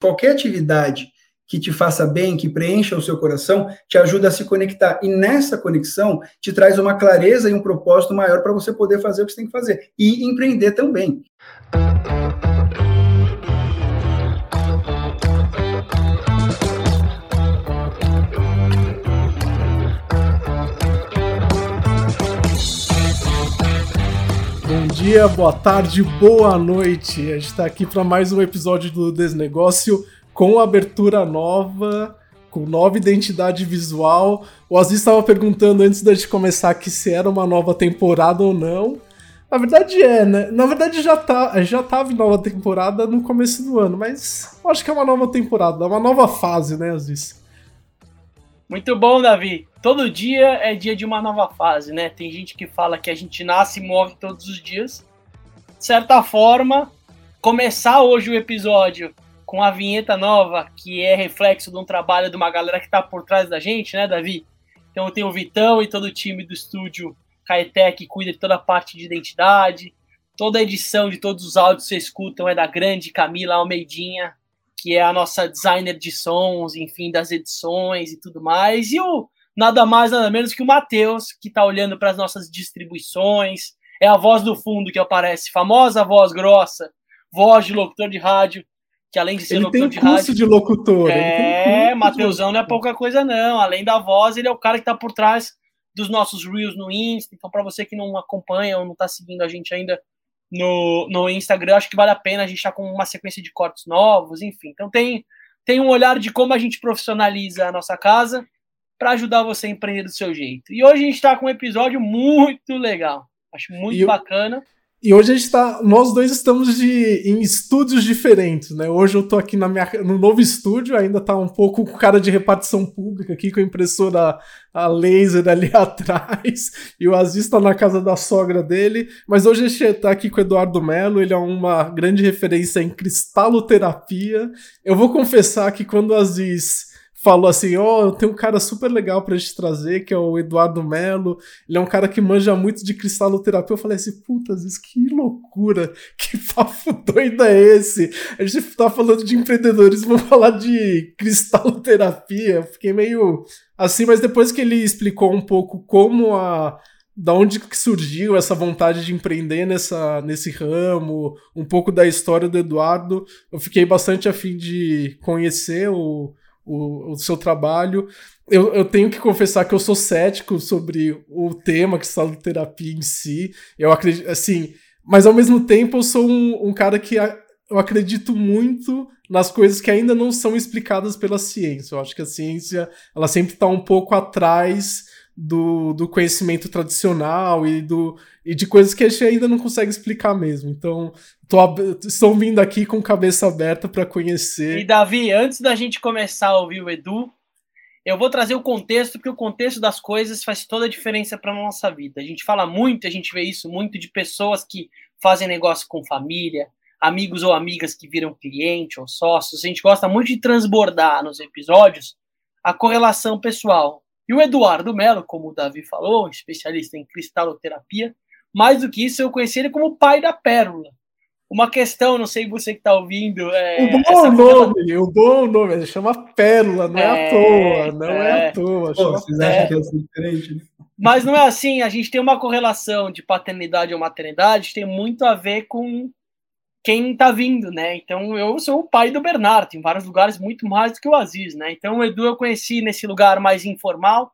qualquer atividade que te faça bem, que preencha o seu coração, te ajuda a se conectar. E nessa conexão te traz uma clareza e um propósito maior para você poder fazer o que você tem que fazer. E empreender também. Dia, boa tarde, boa noite. A gente está aqui para mais um episódio do Desnegócio com abertura nova, com nova identidade visual. O Aziz estava perguntando antes da gente começar aqui se era uma nova temporada ou não. Na verdade é, né? Na verdade já tá, já tava em nova temporada no começo do ano, mas acho que é uma nova temporada, uma nova fase, né, Aziz? Muito bom, Davi. Todo dia é dia de uma nova fase, né? Tem gente que fala que a gente nasce e morre todos os dias. De certa forma, começar hoje o episódio com a vinheta nova, que é reflexo de um trabalho de uma galera que está por trás da gente, né, Davi? Então tem o Vitão e todo o time do estúdio Caeté que cuida de toda a parte de identidade. Toda a edição de todos os áudios que vocês escutam é da grande Camila Almeidinha, que é a nossa designer de sons, enfim, das edições e tudo mais. E o nada mais, nada menos que o Matheus, que está olhando para as nossas distribuições. É a voz do fundo que aparece, famosa voz grossa, voz de locutor de rádio, que além de ser ele locutor tem de curso rádio. de locutor. É, Mateusão não é pouca coisa, não. Além da voz, ele é o cara que está por trás dos nossos Reels no Insta. Então, para você que não acompanha ou não está seguindo a gente ainda no, no Instagram, acho que vale a pena. A gente está com uma sequência de cortes novos, enfim. Então, tem, tem um olhar de como a gente profissionaliza a nossa casa para ajudar você a empreender do seu jeito. E hoje a gente está com um episódio muito legal. Acho muito E bacana. E hoje a gente tá. Nós dois estamos de, em estúdios diferentes, né? Hoje eu tô aqui na minha, no novo estúdio, ainda tá um pouco com cara de repartição pública aqui, com a impressora a laser ali atrás. E o Aziz tá na casa da sogra dele. Mas hoje a gente tá aqui com o Eduardo Melo, ele é uma grande referência em cristaloterapia. Eu vou confessar que quando o Aziz falou assim: Ó, eu tenho um cara super legal pra gente trazer, que é o Eduardo Melo. Ele é um cara que manja muito de cristaloterapia. Eu falei assim: puta, Aziz, que loucura, que papo doido é esse? A gente tá falando de empreendedorismo, falar de cristaloterapia. Eu fiquei meio assim, mas depois que ele explicou um pouco como a. Da onde que surgiu essa vontade de empreender nessa, nesse ramo, um pouco da história do Eduardo, eu fiquei bastante afim de conhecer o, o, o seu trabalho. Eu, eu tenho que confessar que eu sou cético sobre o tema cristaloterapia em si. Eu acredito, assim, mas ao mesmo tempo eu sou um, um cara que a- eu acredito muito nas coisas que ainda não são explicadas pela ciência. Eu acho que a ciência ela sempre está um pouco atrás do, do conhecimento tradicional e, do, e de coisas que a gente ainda não consegue explicar mesmo. Então, estou vindo aqui com cabeça aberta para conhecer. E Davi, antes da gente começar a ouvir o Edu, eu vou trazer o contexto, porque o contexto das coisas faz toda a diferença para nossa vida. A gente fala muito, a gente vê isso muito de pessoas que fazem negócio com família, amigos ou amigas que viram cliente ou sócios. A gente gosta muito de transbordar nos episódios a correlação pessoal. E o Eduardo Melo, como o Davi falou, especialista em cristaloterapia, mais do que isso, eu conheci ele como o pai da pérola. Uma questão, não sei você que está ouvindo. É, o bom essa nome, o bom nome, ele chama Pérola, não é, à É, toa, não é, é. à toa. Pô, vocês É. acham que eu sou diferente? né? Mas não é assim, a gente tem uma correlação de paternidade ou maternidade, tem muito a ver com quem tá vindo, né? Então eu sou o pai do Bernardo, em vários lugares muito mais do que o Aziz, né? Então o Edu eu conheci nesse lugar mais informal,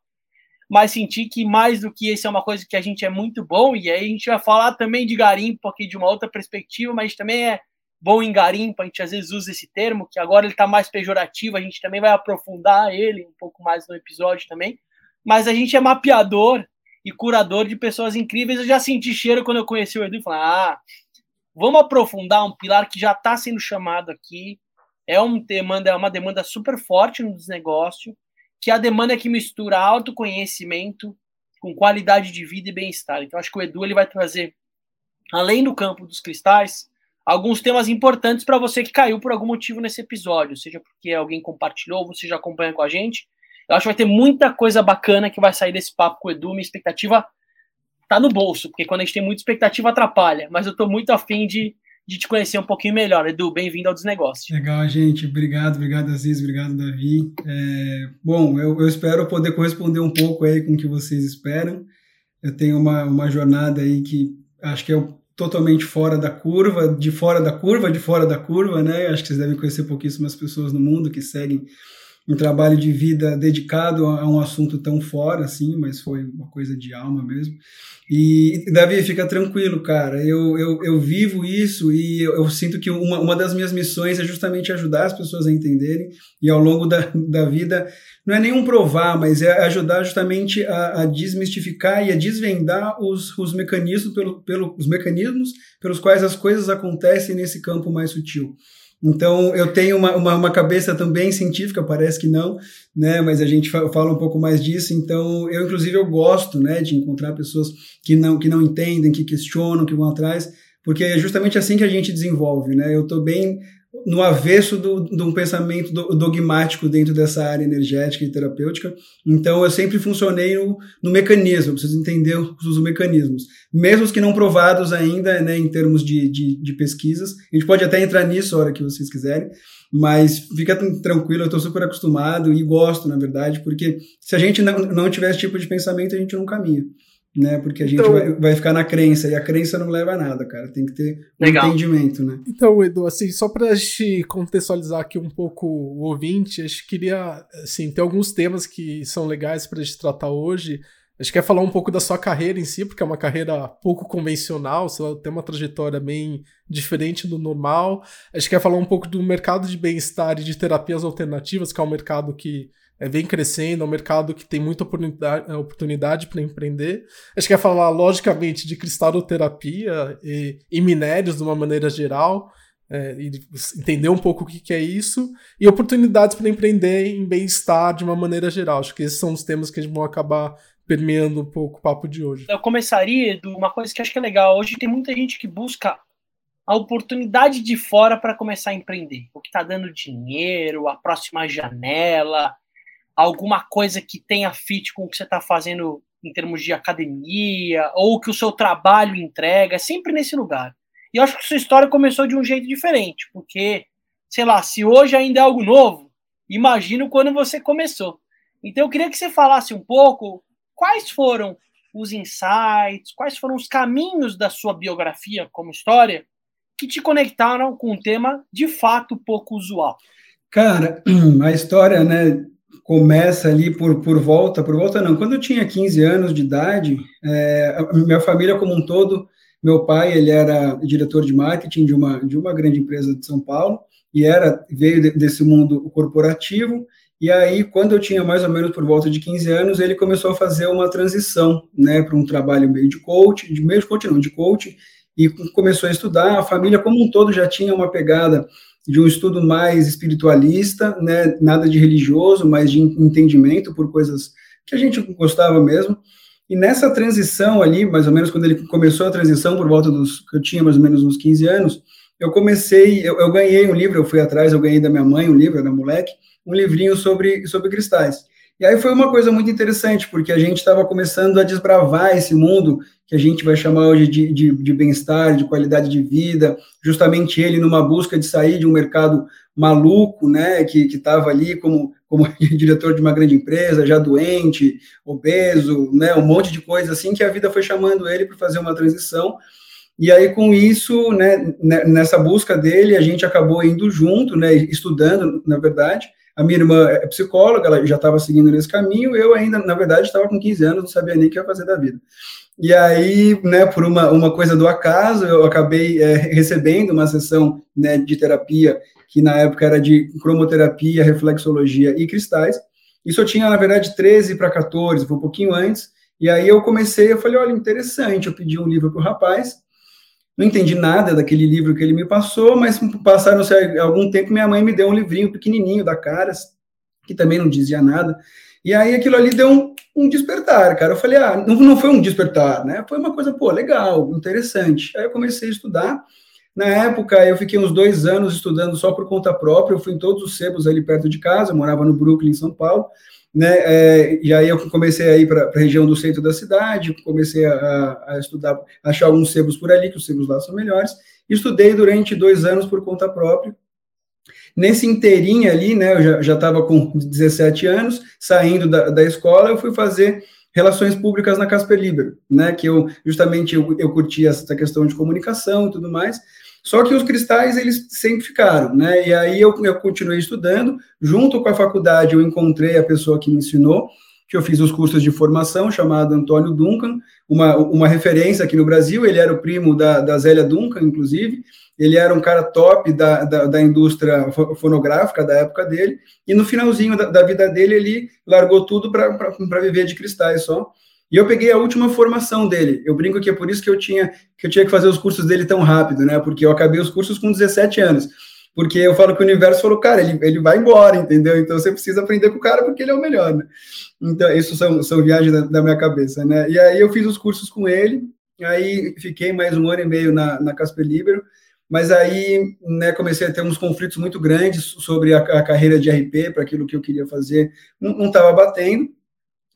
mas senti que mais do que isso é uma coisa que a gente é muito bom, e aí a gente vai falar também de garimpo aqui de uma outra perspectiva, mas também é bom em garimpo, a gente às vezes usa esse termo, que agora ele tá mais pejorativo, a gente também vai aprofundar ele um pouco mais no episódio também, mas a gente é mapeador e curador de pessoas incríveis. Eu já senti cheiro quando eu conheci o Edu e falei, ah, vamos aprofundar um pilar que já está sendo chamado aqui. É um demanda, é uma demanda super forte no desnegócio, que é a demanda que mistura autoconhecimento com qualidade de vida e bem-estar. Então, acho que o Edu ele vai trazer, além do campo dos cristais, alguns temas importantes para você que caiu por algum motivo nesse episódio, seja porque alguém compartilhou, você já acompanha com a gente. Eu acho que vai ter muita coisa bacana que vai sair desse papo com o Edu. Minha expectativa tá no bolso, porque quando a gente tem muita expectativa atrapalha, mas eu tô muito afim de de te conhecer um pouquinho melhor. Edu, bem-vindo ao Desnegócio. Legal, gente. Obrigado, obrigado, Aziz, obrigado, Davi. É, bom, eu, eu, espero poder corresponder um pouco aí com o que vocês esperam. Eu tenho uma, uma jornada aí que acho que é totalmente fora da curva, de fora da curva, de fora da curva, né? Acho que vocês devem conhecer pouquíssimas pessoas no mundo que seguem um trabalho de vida dedicado a um assunto tão fora, assim, mas foi uma coisa de alma mesmo. E, Davi, fica tranquilo, cara. Eu, eu, eu vivo isso e eu, eu, sinto que uma, uma das minhas missões é justamente ajudar as pessoas a entenderem e ao longo da, da vida, não é nenhum provar, mas é ajudar justamente a, a desmistificar e a desvendar os, os, mecanismos pelo, pelo, os mecanismos pelos quais as coisas acontecem nesse campo mais sutil. Então, eu tenho uma, uma, uma, cabeça também científica, parece que não, né? Mas a gente fala um pouco mais disso. Então, eu, inclusive, eu gosto, né, de encontrar pessoas que não, que não entendem, que questionam, que vão atrás, porque é justamente assim que a gente desenvolve, né? Eu estou bem no avesso de um pensamento dogmático dentro dessa área energética e terapêutica. Então, eu sempre funcionei no, no mecanismo, preciso entender os, os, mecanismos. Mesmo que não provados ainda, né, em termos de, de, de, pesquisas. A gente pode até entrar nisso a hora que vocês quiserem, mas fica tranquilo, eu estou super acostumado e gosto, na verdade, porque se a gente não, não tiver esse tipo de pensamento, a gente não caminha né? Porque a gente então, vai, vai, ficar na crença, e a crença não leva a nada, cara. Tem que ter um legal. entendimento, né? Então, Edu, assim, só pra gente contextualizar aqui um pouco o ouvinte, acho que queria, assim, ter alguns temas que são legais pra gente tratar hoje. Acho que quer falar um pouco da sua carreira em si, porque é uma carreira pouco convencional, você tem uma trajetória bem diferente do normal. Acho que quer falar um pouco do mercado de bem-estar e de terapias alternativas, que é um mercado que é, vem crescendo, é um mercado que tem muita oportunidade, é, oportunidade para empreender. A gente quer falar, logicamente, de cristaloterapia e, e minérios de uma maneira geral, é, e entender um pouco o que, que é isso, e oportunidades para empreender em bem-estar de uma maneira geral. Acho que esses são os temas que a gente vão acabar permeando um pouco o papo de hoje. Eu começaria de uma coisa que acho que é legal. Hoje tem muita gente que busca a oportunidade de fora para começar a empreender. O que está dando dinheiro, a próxima janela, alguma coisa que tenha fit com o que você está fazendo em termos de academia, ou que o seu trabalho entrega, é sempre nesse lugar. E eu acho que sua história começou de um jeito diferente, porque, sei lá, se hoje ainda é algo novo, imagino quando você começou. Então eu queria que você falasse um pouco quais foram os insights, quais foram os caminhos da sua biografia como história que te conectaram com um tema de fato pouco usual. Cara, a história, né, começa ali por, por volta, por volta não, quando eu tinha 15 anos de idade, é, minha família como um todo, meu pai, ele era diretor de marketing de uma, de uma grande empresa de São Paulo, e era veio de, desse mundo corporativo, e aí, quando eu tinha mais ou menos por volta de 15 anos, ele começou a fazer uma transição, né, para um trabalho meio de coach, de meio de coach não, de coach, e começou a estudar, a família como um todo já tinha uma pegada de um estudo mais espiritualista, né, nada de religioso, mas de entendimento por coisas que a gente gostava mesmo. E nessa transição ali, mais ou menos quando ele começou a transição, por volta dos que eu tinha mais ou menos uns 15 anos, eu comecei, eu, eu ganhei um livro, eu fui atrás, eu ganhei da minha mãe um livro, era moleque, um livrinho sobre, sobre cristais. E aí foi uma coisa muito interessante, porque a gente estava começando a desbravar esse mundo que a gente vai chamar hoje de, de, de bem-estar, de qualidade de vida, justamente ele numa busca de sair de um mercado maluco, né, que estava ali como, como diretor de uma grande empresa, já doente, obeso, né, um monte de coisa assim, que a vida foi chamando ele para fazer uma transição, e aí, com isso, né, né, nessa busca dele, a gente acabou indo junto, né, estudando, na verdade, a minha irmã é psicóloga, ela já estava seguindo nesse caminho, eu ainda, na verdade, estava com 15 anos, não sabia nem o que ia fazer da vida. E aí, né, por uma, uma coisa do acaso, eu acabei é, recebendo uma sessão né, de terapia, que na época era de cromoterapia, reflexologia e cristais. Isso eu tinha, na verdade, 13 para 14, foi um pouquinho antes. E aí eu comecei, eu falei, olha, interessante, eu pedi um livro para o rapaz, não entendi nada daquele livro que ele me passou, mas passaram algum tempo, minha mãe me deu um livrinho pequenininho da Caras, que também não dizia nada. E aí aquilo ali deu um, um despertar, cara. Eu falei, ah, não, não foi um despertar, né? Foi uma coisa, pô, legal, interessante. Aí eu comecei a estudar. Na época, eu fiquei uns dois anos estudando só por conta própria. Eu fui em todos os sebos ali perto de casa, eu morava no Brooklyn, em São Paulo. Né, é, e aí eu comecei a ir para a região do centro da cidade, comecei a, a, estudar, achar alguns sebos por ali, que os sebos lá são melhores, Estudei durante dois anos por conta própria. Nesse inteirinho ali, né, eu já estava com 17 anos, saindo da, da escola, eu fui fazer relações públicas na Casper Libero, né, que eu justamente eu, eu curti essa questão de comunicação e tudo mais, só que os cristais, eles sempre ficaram, né, e aí eu, eu continuei estudando, junto com a faculdade eu encontrei a pessoa que me ensinou, que eu fiz os cursos de formação, chamado Antônio Duncan, uma, uma referência aqui no Brasil, ele era o primo da, da Zélia Duncan, inclusive, ele era um cara top da, da, da indústria fonográfica da época dele, e no finalzinho da, da vida dele, ele largou tudo para viver de cristais só. E eu peguei a última formação dele. Eu brinco que é por isso que eu tinha que eu tinha que fazer os cursos dele tão rápido, né? Porque eu acabei os cursos com 17 anos. Porque eu falo que o universo falou, cara, ele, ele vai embora, entendeu? Então você precisa aprender com o cara porque ele é o melhor, né? Então, isso são, são viagens da, da minha cabeça, né? E aí eu fiz os cursos com ele, aí fiquei mais um ano e meio na, na Casper Libero, mas aí né, comecei a ter uns conflitos muito grandes sobre a, a carreira de RP, para aquilo que eu queria fazer, não estava batendo.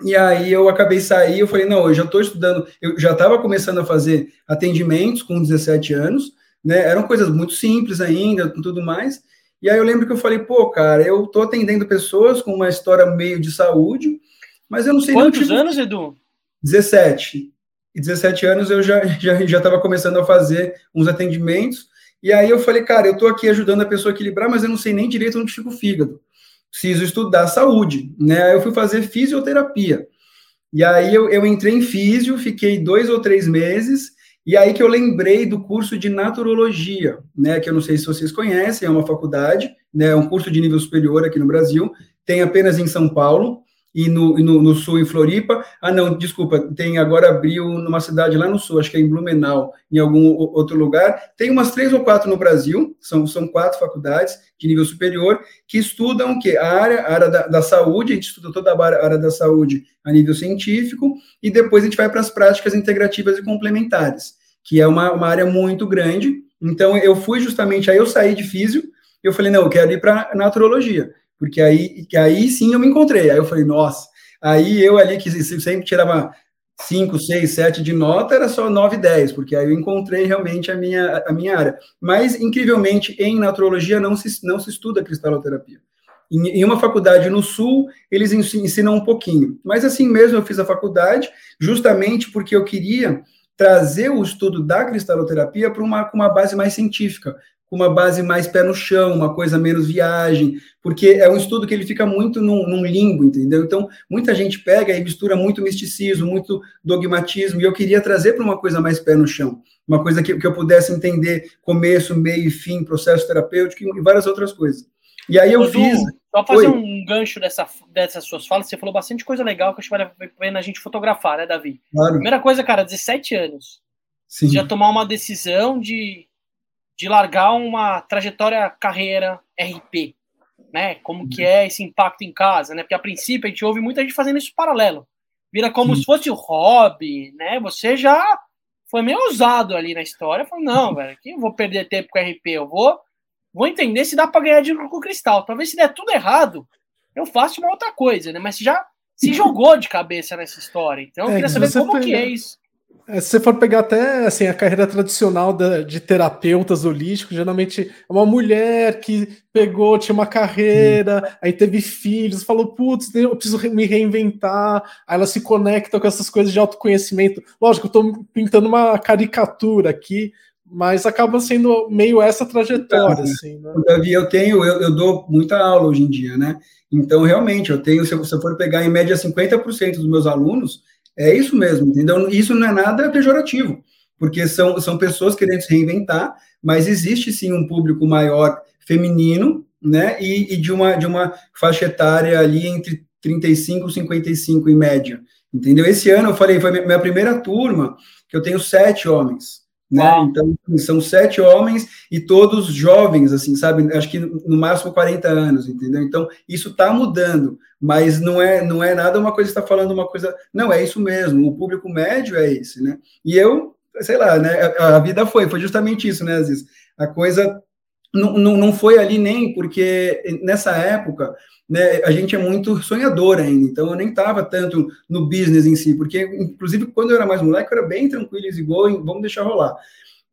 E aí eu acabei sair, eu falei, não, eu já estou estudando, eu já estava começando a fazer atendimentos com 17 anos, né? Eram coisas muito simples ainda, tudo mais. E aí eu lembro que eu falei, pô, cara, eu estou atendendo pessoas com uma história meio de saúde, mas eu não sei... Quantos tipo, anos, Edu? 17. E 17 anos eu já já já estava começando a fazer uns atendimentos, e aí eu falei, cara, eu estou aqui ajudando a pessoa a equilibrar, mas eu não sei nem direito onde fica o fígado. Preciso estudar saúde, né? Aí eu fui fazer fisioterapia. E aí eu, eu entrei em físio, fiquei dois ou três meses, e aí que eu lembrei do curso de naturologia, né? Que eu não sei se vocês conhecem, é uma faculdade, né? É um curso de nível superior aqui no Brasil, tem apenas em São Paulo e no, no, no, sul, em Floripa. Ah, não, desculpa, tem agora abriu numa cidade lá no sul, acho que é em Blumenau, em algum outro lugar. Tem umas três ou quatro no Brasil, são, são quatro faculdades de nível superior, que estudam o quê? A área, a área da, da saúde, a gente estuda toda a área da saúde a nível científico, e depois a gente vai para as práticas integrativas e complementares, que é uma, uma área muito grande. Então, eu fui justamente, aí eu saí de físio, eu falei, não, eu quero ir para naturologia porque aí, aí sim eu me encontrei. Aí eu falei, nossa, aí eu ali que sempre tirava 5, 6, 7 de nota, era só 9, 10, porque aí eu encontrei realmente a minha, a minha área. Mas, incrivelmente, em naturologia não se, não se estuda cristaloterapia. Em, em uma faculdade no Sul, eles ensinam um pouquinho. Mas assim mesmo eu fiz a faculdade, justamente porque eu queria trazer o estudo da cristaloterapia para uma, uma base mais científica, com uma base mais pé no chão, uma coisa menos viagem, porque é um estudo que ele fica muito num, num, limbo, entendeu? Então, muita gente pega e mistura muito misticismo, muito dogmatismo, e eu queria trazer para uma coisa mais pé no chão, uma coisa que, que eu pudesse entender começo, meio e fim, processo terapêutico e várias outras coisas. E aí eu fiz. Só fazer Oi. um gancho dessa, dessas suas falas, você falou bastante coisa legal que acho que vale a pena a gente fotografar, né, Davi? Claro. Primeira coisa, cara, 17 anos. Sim. Já tomar uma decisão de de largar uma trajetória carreira RP, né? Como que é esse impacto em casa, né? Porque a princípio a gente ouve muita gente fazendo isso paralelo. Vira como Sim. se fosse o hobby, né? Você já foi meio ousado ali na história. Falou, não, velho, que eu vou perder tempo com RP? Eu vou, vou entender se dá para ganhar dinheiro com o cristal. Talvez se der tudo errado, eu faço uma outra coisa, né? Mas já se jogou de cabeça nessa história. Então eu é, queria saber como que é isso. É, se você for pegar até assim, a carreira tradicional da, de terapeutas holísticos, geralmente é uma mulher que pegou, tinha uma carreira, hum. aí teve filhos, falou, putz, eu preciso me reinventar, aí ela se conecta com essas coisas de autoconhecimento. Lógico, eu estou pintando uma caricatura aqui, mas acaba sendo meio essa trajetória. Então, assim, né? Davi, eu tenho, eu, eu, dou muita aula hoje em dia, né? Então, realmente, eu tenho, se você for pegar em média 50% dos meus alunos, é isso mesmo, entendeu? Isso não é nada pejorativo, porque são, são pessoas querendo se reinventar, mas existe sim um público maior feminino, né? E, e de, uma, de uma faixa etária ali entre 35 e 55 em média, entendeu? Esse ano eu falei, foi minha primeira turma, que eu tenho sete homens, né? Então, são sete homens e todos jovens, assim, sabe? Acho que no máximo 40 anos, entendeu? Então, isso está mudando, mas não é, não é nada uma coisa está falando uma coisa. Não, é isso mesmo, o público médio é esse, né? E eu, sei lá, né? A, a vida foi, foi justamente isso, né, Aziz? A coisa não, não, não foi ali nem porque nessa época né, a gente é muito sonhador ainda, então eu nem estava tanto no business em si, porque inclusive quando eu era mais moleque eu era bem tranquilo, e going, vamos deixar rolar.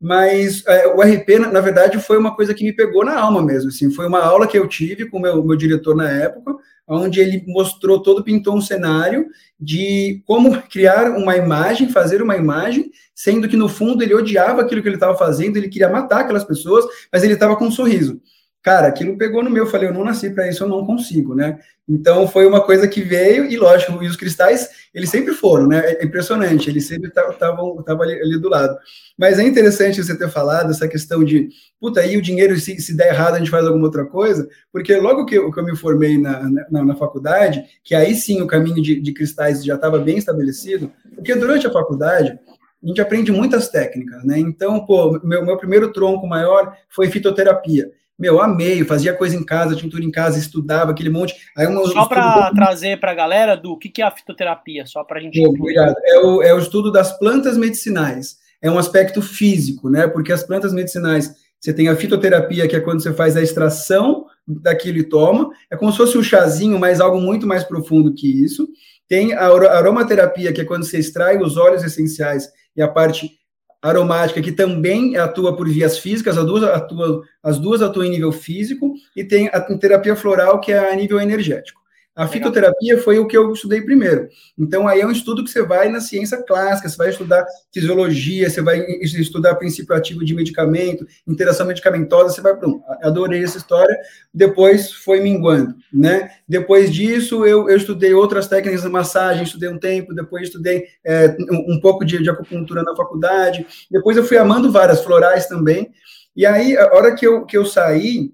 mas é, o RP, na, na, verdade, foi uma coisa que me pegou na alma mesmo, assim, foi uma aula que eu tive com o meu, meu diretor na época, onde ele mostrou todo, pintou um cenário de como criar uma imagem, fazer uma imagem, sendo que no fundo ele odiava aquilo que ele estava fazendo, ele queria matar aquelas pessoas, mas ele estava com um sorriso. Cara, aquilo pegou no meu, eu falei, eu não nasci para isso, eu não consigo, né? Então foi uma coisa que veio, e lógico, e os cristais, eles sempre foram, né? É impressionante, eles sempre estavam ali, ali, do lado. Mas é interessante você ter falado essa questão de, puta, aí o dinheiro, se, se der errado, a gente faz alguma outra coisa, porque logo que eu, que eu me formei na, na, na, faculdade, que aí sim o caminho de, de cristais já estava bem estabelecido, porque durante a faculdade, a gente aprende muitas técnicas, né? Então, pô, meu, meu primeiro tronco maior foi fitoterapia. Meu, amei, fazia coisa em casa, tintura em casa, estudava aquele monte. Aí uma, só para trazer para a galera, do que, que é a fitoterapia, só para a gente. Pô, obrigado. É o, é o estudo das plantas medicinais. É um aspecto físico, né? Porque as plantas medicinais, você tem a fitoterapia, que é quando você faz a extração daquilo e toma. É como se fosse um chazinho, mas algo muito mais profundo que isso. Tem a aromaterapia, que é quando você extrai os óleos essenciais e a parte aromática, que também atua por vias físicas, as duas, atuam, as duas atuam em nível físico, e tem a terapia floral, que é a nível energético. A fitoterapia foi o que eu estudei primeiro. Então, aí é um estudo que você vai na ciência clássica, você vai estudar fisiologia, você vai estudar princípio ativo de medicamento, interação medicamentosa, você vai, pronto, adorei essa história. Depois foi minguando, né? Depois disso, eu, eu estudei outras técnicas de massagem, estudei um tempo, depois estudei é, um, um, pouco de, de acupuntura na faculdade, depois eu fui amando várias florais também. E aí, a hora que eu, que eu saí,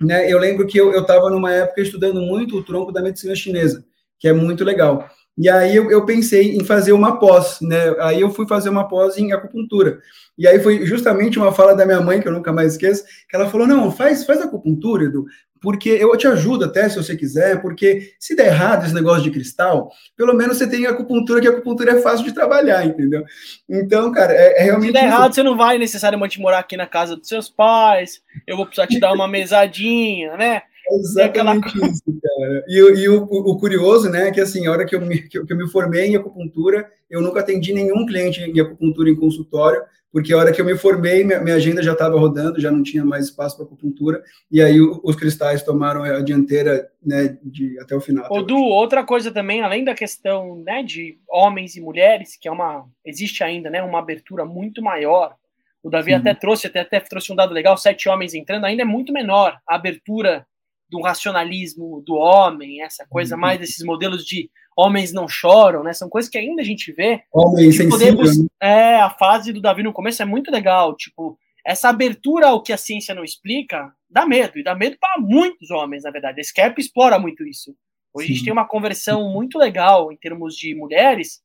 né, eu lembro que eu estava numa época estudando muito o tronco da medicina chinesa, que é muito legal. E aí eu, eu, pensei em fazer uma pós, né? Aí eu fui fazer uma pós em acupuntura. E aí foi justamente uma fala da minha mãe, que eu nunca mais esqueço, que ela falou: não, faz, faz acupuntura, Edu, porque eu te ajudo até se você quiser, porque se der errado esse negócio de cristal, pelo menos você tem acupuntura, que a acupuntura é fácil de trabalhar, entendeu? Então, cara, é, é realmente. Se der errado, você não vai necessariamente morar aqui na casa dos seus pais, eu vou precisar te dar uma mesadinha, né? Exatamente aquela... isso, cara. E, e o, o, curioso, né, é que assim, a hora que eu, me, que eu me formei em acupuntura, eu nunca atendi nenhum cliente em acupuntura em consultório, porque a hora que eu me formei, minha, minha agenda já estava rodando, já não tinha mais espaço para acupuntura, e aí os cristais tomaram a dianteira né, de, até o final. Ô, Du, outra coisa também, além da questão né, de homens e mulheres, que é uma. existe ainda né, uma abertura muito maior. O Davi até trouxe, até, até trouxe um dado legal, sete homens entrando, ainda é muito menor a abertura do racionalismo do homem, essa coisa uhum. mais desses modelos de homens não choram, né? São coisas que ainda a gente vê. Homem sensível. Podemos, né? É, a fase do Davi no começo é muito legal, tipo, essa abertura ao que a ciência não explica dá medo, e dá medo para muitos homens, na verdade. A SCAP explora muito isso. Hoje Sim. a gente tem uma conversão muito legal em termos de mulheres.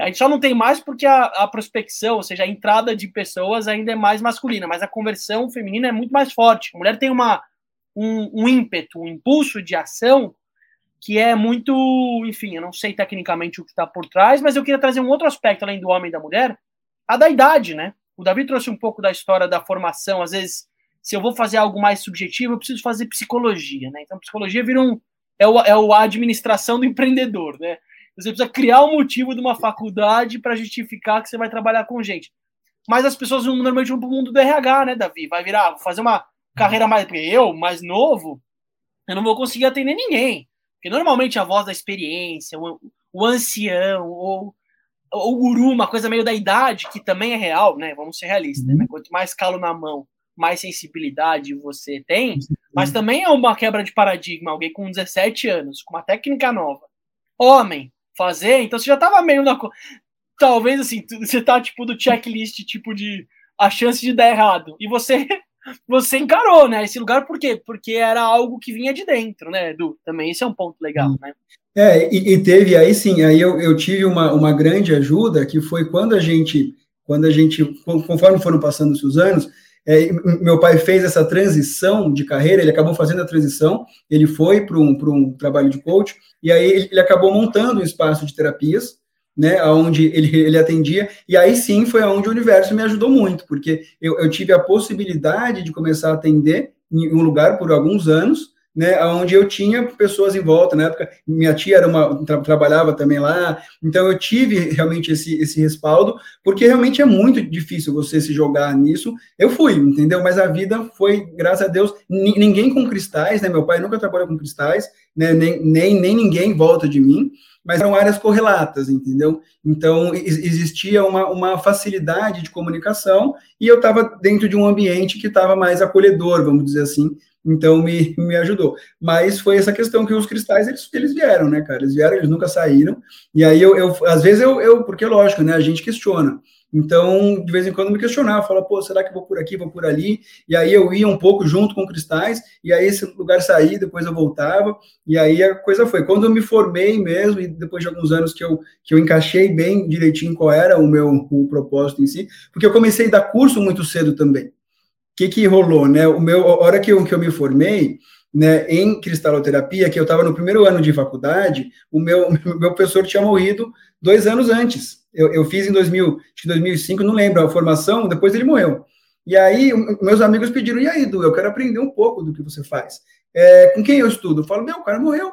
A gente só não tem mais porque a, a prospecção, ou seja, a entrada de pessoas ainda é mais masculina, mas a conversão feminina é muito mais forte. A mulher tem uma, um, um ímpeto, um impulso de ação que é muito, enfim, eu não sei tecnicamente o que está por trás, mas eu queria trazer um outro aspecto além do homem e da mulher, a da idade, né? O Davi trouxe um pouco da história da formação, às vezes, se eu vou fazer algo mais subjetivo, eu preciso fazer psicologia, né? Então, psicologia vira um, é, o, é o, administração do empreendedor, né? Você precisa criar um motivo de uma faculdade para justificar que você vai trabalhar com gente. Mas as pessoas normalmente vão para o mundo do RH, né, Davi? Vai virar, vou fazer uma carreira mais. Eu, mais novo, eu não vou conseguir atender ninguém. Porque normalmente a voz da experiência, o, o ancião, ou o guru, uma coisa meio da idade, que também é real, né? Vamos ser realistas, né? Uhum. Quanto mais calo na mão, mais sensibilidade você tem, mas também é uma quebra de paradigma. Alguém com 17 anos, com uma técnica nova, homem, fazer, então você já tava meio na. Talvez assim, você tá tipo do checklist, tipo de a chance de dar errado. E você você encarou, né? Esse lugar por quê? Porque era algo que vinha de dentro, né, Edu? Também esse é um ponto legal, né? É, e, e teve aí sim, aí eu, eu tive uma, uma grande ajuda, que foi quando a gente, quando a gente, conforme foram passando os anos, é, meu pai fez essa transição de carreira, ele acabou fazendo a transição, ele foi para um, um trabalho de coach, e aí ele, ele acabou montando um espaço de terapias, né, onde ele, ele atendia, e aí sim foi onde o universo me ajudou muito, porque eu, eu tive a possibilidade de começar a atender em um lugar por alguns anos, né, onde eu tinha pessoas em volta, na época, minha tia era uma, tra trabalhava também lá, então eu tive realmente esse, esse respaldo, porque realmente é muito difícil você se jogar nisso, eu fui, entendeu, mas a vida foi, graças a Deus, ninguém com cristais, né, meu pai nunca trabalhou com cristais, né, nem, nem, nem ninguém em volta de mim, mas eram áreas correlatas, entendeu? Então, existia uma, uma facilidade de comunicação e eu estava dentro de um ambiente que estava mais acolhedor, vamos dizer assim, então me, me ajudou. Mas foi essa questão que os cristais, eles, eles vieram, né, cara? Eles vieram, eles nunca saíram. E aí eu, eu às vezes eu, eu, porque lógico, né, a gente questiona. Então, de vez em quando me questionava, falava, pô, será que vou por aqui, vou por ali? E aí eu ia um pouco junto com cristais, e aí esse lugar saía, depois eu voltava, e aí a coisa foi. Quando eu me formei mesmo, e depois de alguns anos que eu, que eu encaixei bem direitinho qual era o meu o propósito em si, porque eu comecei a dar curso muito cedo também que que rolou, né? O meu, a hora que eu, que eu me formei, né, em cristaloterapia, que eu estava no primeiro ano de faculdade, o meu, meu professor tinha morrido dois anos antes. Eu, eu fiz em 2000, 2005, não lembro a formação, depois ele morreu. E aí, meus amigos pediram, e aí, Du, eu quero aprender um pouco do que você faz. É, com quem eu estudo? Eu falo, meu, o cara morreu, o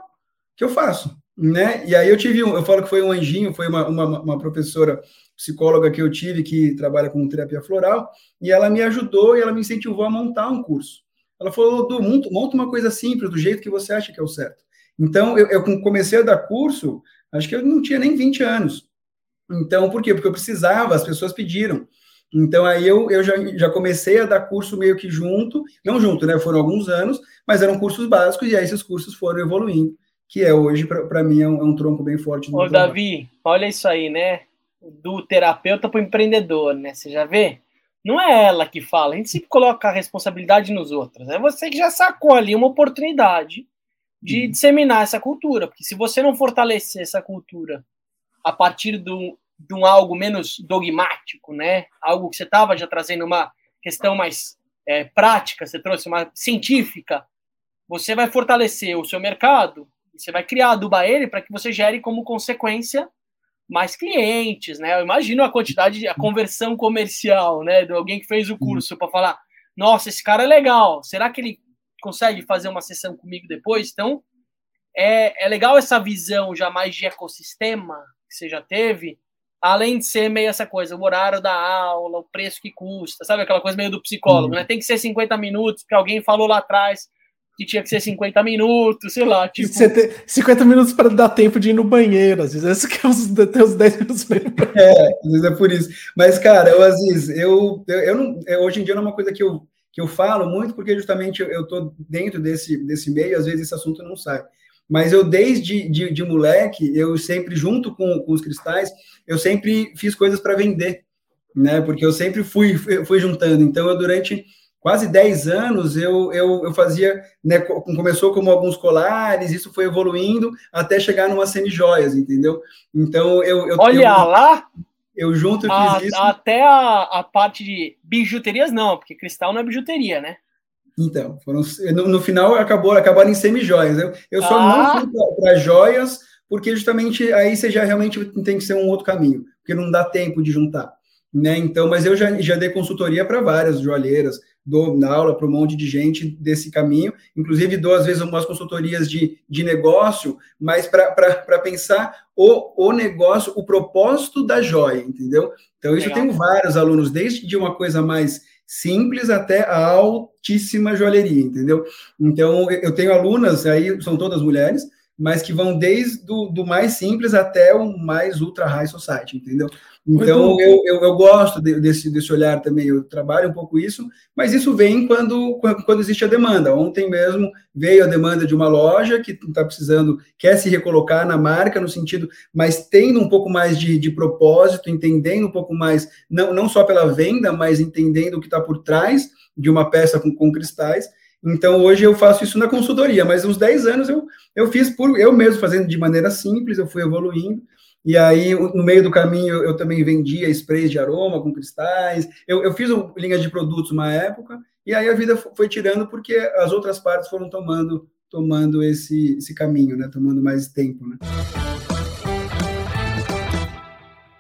que eu faço? Né? E aí eu tive, um, eu falo que foi um anjinho, foi uma, uma, uma professora psicóloga que eu tive que trabalha com terapia floral, e ela me ajudou e ela me incentivou a montar um curso. Ela falou, Du, monta, monta uma coisa simples, do jeito que você acha que é o certo. Então, eu, eu comecei a dar curso, acho que eu não tinha nem 20 anos. Então, por quê? Porque eu precisava, as pessoas pediram. Então, aí eu, eu já, já comecei a dar curso meio que junto, não junto, né? Foram alguns anos, mas eram cursos básicos, e aí esses cursos foram evoluindo, que é hoje, para mim, é um, é um, tronco bem forte. Ô, Davi, olha isso aí, né? Do terapeuta para o empreendedor, né? Você já vê? Não é ela que fala, a gente sempre coloca a responsabilidade nos outros. É você que já sacou ali uma oportunidade de uhum. disseminar essa cultura, porque se você não fortalecer essa cultura a partir do, de um algo menos dogmático, né? Algo que você estava já trazendo uma questão mais é, prática, você trouxe uma científica, você vai fortalecer o seu mercado, você vai criar adubar ele para que você gere como consequência mais clientes, né? Eu imagino a quantidade, de, a conversão comercial, né? De alguém que fez o curso para falar, nossa, esse cara é legal, será que ele consegue fazer uma sessão comigo depois? Então, é, é legal essa visão já mais de ecossistema que você já teve, além de ser meio essa coisa, o horário da aula, o preço que custa, sabe aquela coisa meio do psicólogo, né? Tem que ser 50 minutos, porque alguém falou lá atrás, que tinha que ser 50 minutos, sei lá. Tipo... Você tem 50 minutos para dar tempo de ir no banheiro, às vezes. Esse que é os, tem os 10 minutos para ir no É, às vezes é por isso. Mas, cara, eu, Aziz, eu, eu, eu não, eu, hoje em dia não é uma coisa que eu, que eu falo muito, porque justamente eu estou dentro desse, desse meio, às vezes esse assunto não sai. Mas eu, desde de, de moleque, eu sempre, junto com, com os cristais, eu sempre fiz coisas para vender, né? Porque eu sempre fui, fui juntando. Então, eu durante quase 10 anos eu, eu, eu fazia, né, começou como alguns colares, isso foi evoluindo até chegar numa semi-joias, entendeu? Então eu. eu Olha eu, lá! Eu junto a, fiz isso. Até a, a parte de bijuterias, não, porque cristal não é bijuteria, né? Então, foram, no, no final acabou, acabaram em semi-joias. Eu, eu só ah. não fui para joias, porque justamente aí você já realmente tem que ser um outro caminho, porque não dá tempo de juntar. Né? Então, mas eu já, já dei consultoria para várias joalheiras, dou na aula para um monte de gente desse caminho, inclusive dou às vezes umas consultorias de, de negócio, mas para pensar o, o negócio, o propósito da joia, entendeu? Então, isso Legal. eu tenho vários alunos, desde de uma coisa mais simples até a altíssima joalheria, entendeu? Então, eu tenho alunas, aí são todas mulheres, mas que vão desde do, do mais simples até o mais ultra high society, entendeu? Então, eu, eu, eu, gosto desse, desse olhar também, eu trabalho um pouco isso, mas isso vem quando, quando existe a demanda. Ontem mesmo veio a demanda de uma loja que está precisando, quer se recolocar na marca, no sentido, mas tendo um pouco mais de, de propósito, entendendo um pouco mais, não, não só pela venda, mas entendendo o que está por trás de uma peça com, com cristais. Então, hoje eu faço isso na consultoria, mas uns 10 anos eu, eu fiz por eu mesmo, fazendo de maneira simples, eu fui evoluindo. E aí, no meio do caminho, eu também vendia sprays de aroma com cristais. Eu, eu fiz linha de produtos uma época, e aí a vida foi tirando porque as outras partes foram tomando tomando esse, esse caminho, né? Tomando mais tempo, né?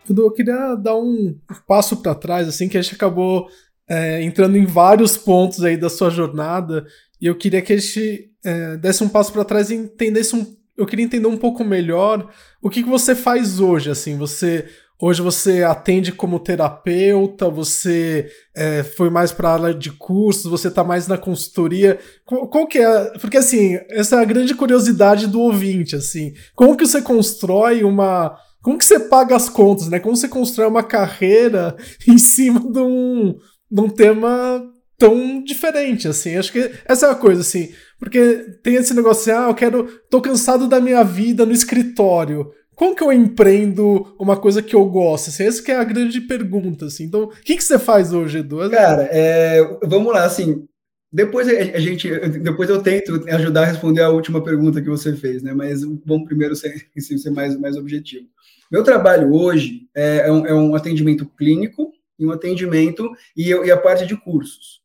Eu queria dar um passo para trás, assim, que a gente acabou é, entrando em vários pontos aí da sua jornada, e eu queria que a gente é, desse um passo para trás e entendesse um. Eu queria entender um pouco melhor o que, que você faz hoje. Assim, você Hoje você atende como terapeuta, você é, foi mais para a área de cursos, você está mais na consultoria. Qual, qual, que é? Porque assim, essa é a grande curiosidade do ouvinte, assim. Como que você constrói uma... Como que você paga as contas, né? Como você constrói uma carreira em cima de um, de um tema tão diferente, assim. Acho que essa é a coisa, assim. Porque tem esse negócio assim, ah, eu quero... Tô cansado da minha vida no escritório como que eu empreendo uma coisa que eu gosto? Assim, essa que é a grande pergunta, assim. Então, o que, que você faz hoje, Edu? Cara, é, vamos lá, assim, depois a gente, depois eu tento ajudar a responder a última pergunta que você fez, né? Mas vamos primeiro ser, ser mais, mais objetivo. Meu trabalho hoje é, é, um, é um atendimento clínico e um atendimento e, e, a parte de cursos,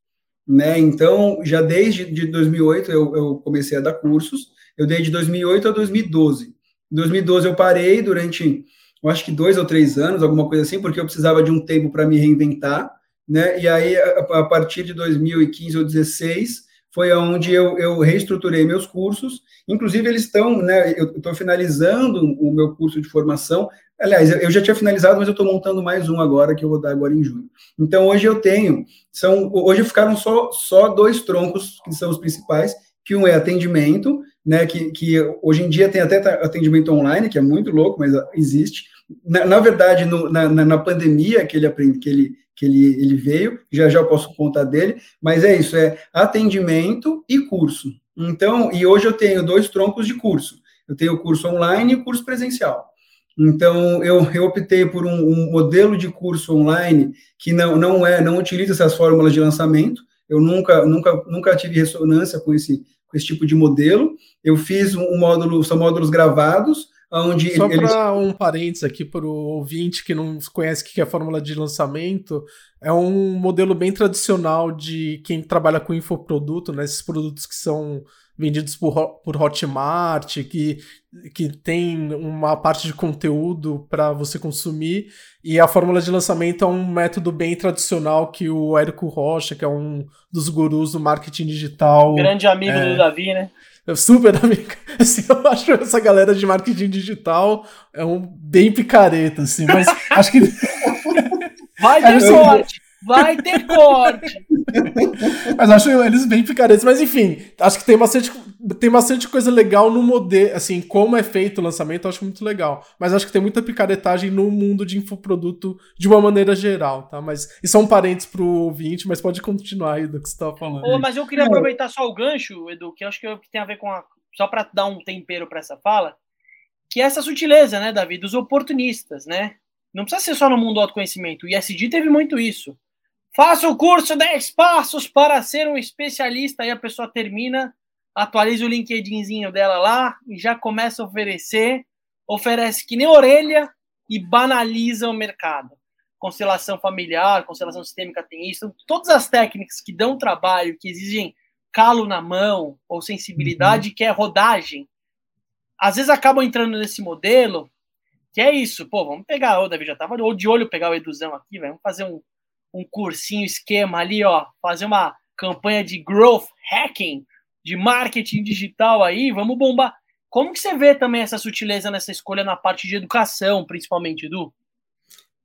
né? Então, já desde de 2008 eu, eu comecei a dar cursos. Eu dei de 2008 a 2012. Em 2012 eu parei durante, eu acho que dois ou três anos, alguma coisa assim, porque eu precisava de um tempo para me reinventar, né? E aí, a, partir de 2015 ou 2016, foi onde eu, eu reestruturei meus cursos. Inclusive, eles estão, né? Eu estou finalizando o meu curso de formação. Aliás, eu já tinha finalizado, mas eu estou montando mais um agora, que eu vou dar agora em junho. Então, hoje eu tenho, são, hoje ficaram só, só dois troncos, que são os principais, que um é atendimento, né, que, que hoje em dia tem até atendimento online, que é muito louco, mas existe. Na, na verdade, no, na, na, pandemia que ele aprende, que ele que ele, ele veio, já já eu posso contar dele, mas é isso, é atendimento e curso. Então, e hoje eu tenho dois troncos de curso. Eu tenho o curso online e o curso presencial. Então, eu, eu optei por um, um, modelo de curso online que não, não é, não utiliza essas fórmulas de lançamento. Eu nunca, nunca, nunca tive ressonância com esse, com esse tipo de modelo. Eu fiz um módulo, são módulos gravados, onde Só eles... para um parênteses aqui para o ouvinte que não conhece o que é a fórmula de lançamento, é um modelo bem tradicional de quem trabalha com infoproduto, né? Esses produtos que são vendidos por, por Hotmart, que, que tem uma parte de conteúdo para você consumir. E a fórmula de lançamento é um método bem tradicional que o Érico Rocha, que é um dos gurus do marketing digital. Grande amigo é, do Davi, né? É super amigo. Assim, eu acho essa galera de marketing digital é um bem picareta, assim, mas acho que. Vai ter sorte! Vai ter corte. Mas acho eles bem picaretes. Mas enfim, acho que tem bastante, tem bastante coisa legal no modelo, assim, como é feito o lançamento, eu acho muito legal. Mas acho que tem muita picaretagem no mundo de infoproduto de uma maneira geral, tá? Mas isso é um parênteses pro ouvinte, mas pode continuar aí do que você estava falando. Oh, mas eu queria aproveitar só o gancho, Edu, que eu acho que tem a ver com a. Só para dar um tempero para essa fala, que é essa sutileza, né, Davi, dos oportunistas, né? Não precisa ser só no mundo do autoconhecimento. O ISD teve muito isso Faça o curso 10 passos para ser um especialista. Aí a pessoa termina, atualiza o LinkedInzinho dela lá e já começa a oferecer. Oferece que nem orelha e banaliza o mercado. Constelação familiar, constelação sistêmica tem isso. Todas as técnicas que dão trabalho, que exigem calo na mão ou sensibilidade, uhum. que é rodagem, às vezes acabam entrando nesse modelo, que é isso. Pô, vamos pegar, o Davi já tava de olho pegar o Eduzão aqui, vamos fazer um um cursinho esquema ali, ó, fazer uma campanha de growth hacking, de marketing digital aí, vamos bombar. Como que você vê também essa sutileza nessa escolha na parte de educação, principalmente, Edu?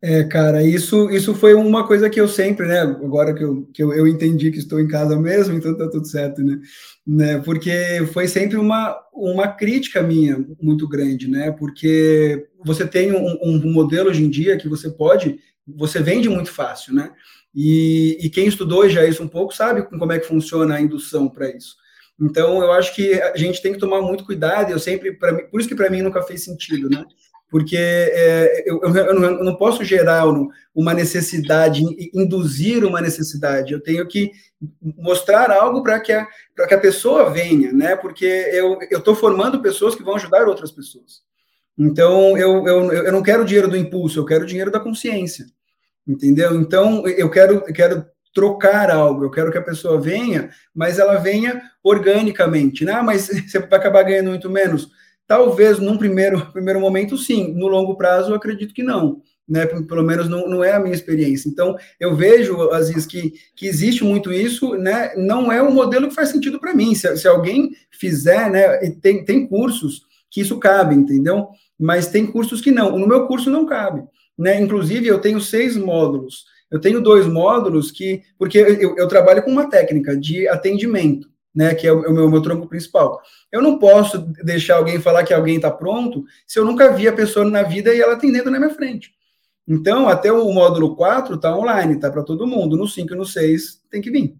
É, cara, isso, isso foi uma coisa que eu sempre, né? Agora que, eu, que eu, eu entendi que estou em casa mesmo, então tá tudo certo, né? né? Porque foi sempre uma, uma crítica minha muito grande, né? Porque você tem um, um modelo hoje em dia que você pode você vende muito fácil, né? E, e, quem estudou já isso um pouco sabe como é que funciona a indução para isso. Então, eu acho que a gente tem que tomar muito cuidado. Eu sempre, mim, por isso que para mim nunca fez sentido, né? Porque é, eu, eu, eu, não, eu, não, posso gerar uma necessidade, induzir uma necessidade. Eu tenho que mostrar algo para que, que a pessoa venha, né? Porque eu estou formando pessoas que vão ajudar outras pessoas. Então, eu, eu, eu não quero dinheiro do impulso, eu quero dinheiro da consciência. Entendeu? Então, eu quero, eu quero trocar algo, eu quero que a pessoa venha, mas ela venha organicamente. Né? Ah, mas você vai acabar ganhando muito menos? Talvez num primeiro, primeiro momento, sim. No longo prazo, eu acredito que não. né? Pelo menos não, não é a minha experiência. Então, eu vejo, às vezes, que, que existe muito isso, né? Não é um modelo que faz sentido para mim. Se, se alguém fizer, né? Tem, tem cursos que isso cabe, entendeu? Mas tem cursos que não. No meu curso não cabe, né? Inclusive, eu tenho seis módulos. Eu tenho dois módulos que, porque eu, eu trabalho com uma técnica de atendimento, né? Que é o, é o meu, meu tronco principal. Eu não posso deixar alguém falar que alguém está pronto se eu nunca vi a pessoa na vida e ela atendendo na minha frente. Então, até o módulo 4 está online, está para todo mundo. No 5 e no 6 tem que vir.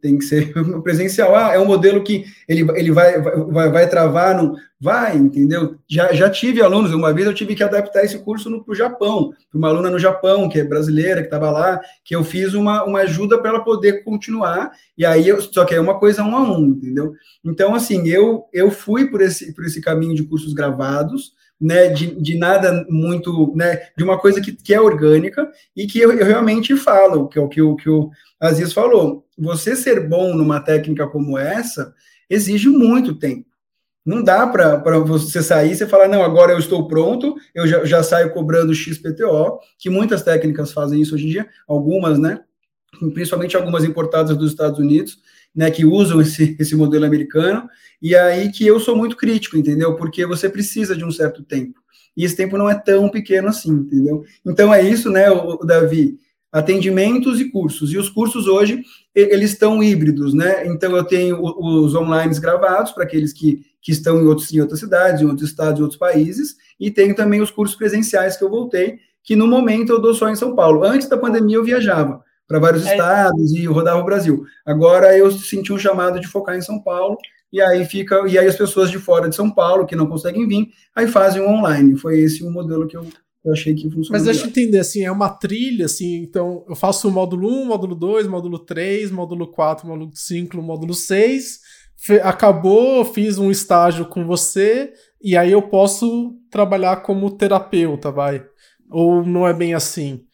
Tem que ser presencial. Ah, é um modelo que ele, ele vai, vai, vai travar, não vai, entendeu? Já, já tive alunos, uma vez eu tive que adaptar esse curso para o Japão, para uma aluna no Japão, que é brasileira, que estava lá, que eu fiz uma, uma ajuda para ela poder continuar, e aí, eu, só que é uma coisa um a um, entendeu? Então, assim, eu, eu fui por esse, por esse caminho de cursos gravados, né, de, de nada muito, né, de uma coisa que, que é orgânica e que eu, eu realmente falo, que é o que, o que o Aziz falou. Você ser bom numa técnica como essa exige muito tempo. Não dá para você sair e falar, não, agora eu estou pronto, eu já, já saio cobrando XPTO, que muitas técnicas fazem isso hoje em dia, algumas, né? Principalmente algumas importadas dos Estados Unidos, né, que usam esse, esse modelo americano, e aí que eu sou muito crítico, entendeu? Porque você precisa de um certo tempo. E esse tempo não é tão pequeno assim, entendeu? Então é isso, né, o, o Davi? Atendimentos e cursos. E os cursos hoje, eles estão híbridos, né? Então eu tenho os online gravados para aqueles que, que estão em, outros, em outras cidades, em outros estados, em outros países, e tenho também os cursos presenciais que eu voltei, que no momento eu dou só em São Paulo. Antes da pandemia eu viajava para vários é. estados e rodava o Brasil. Agora eu senti um chamado de focar em São Paulo e aí fica e aí as pessoas de fora de São Paulo que não conseguem vir, aí fazem um online. Foi esse o modelo que eu, eu achei que funcionou. Mas deixa eu entender assim, é uma trilha assim, então eu faço o módulo 1, módulo 2, módulo 3, módulo 4, módulo 5, módulo 6, acabou, fiz um estágio com você e aí eu posso trabalhar como terapeuta, vai? Ou não é bem assim?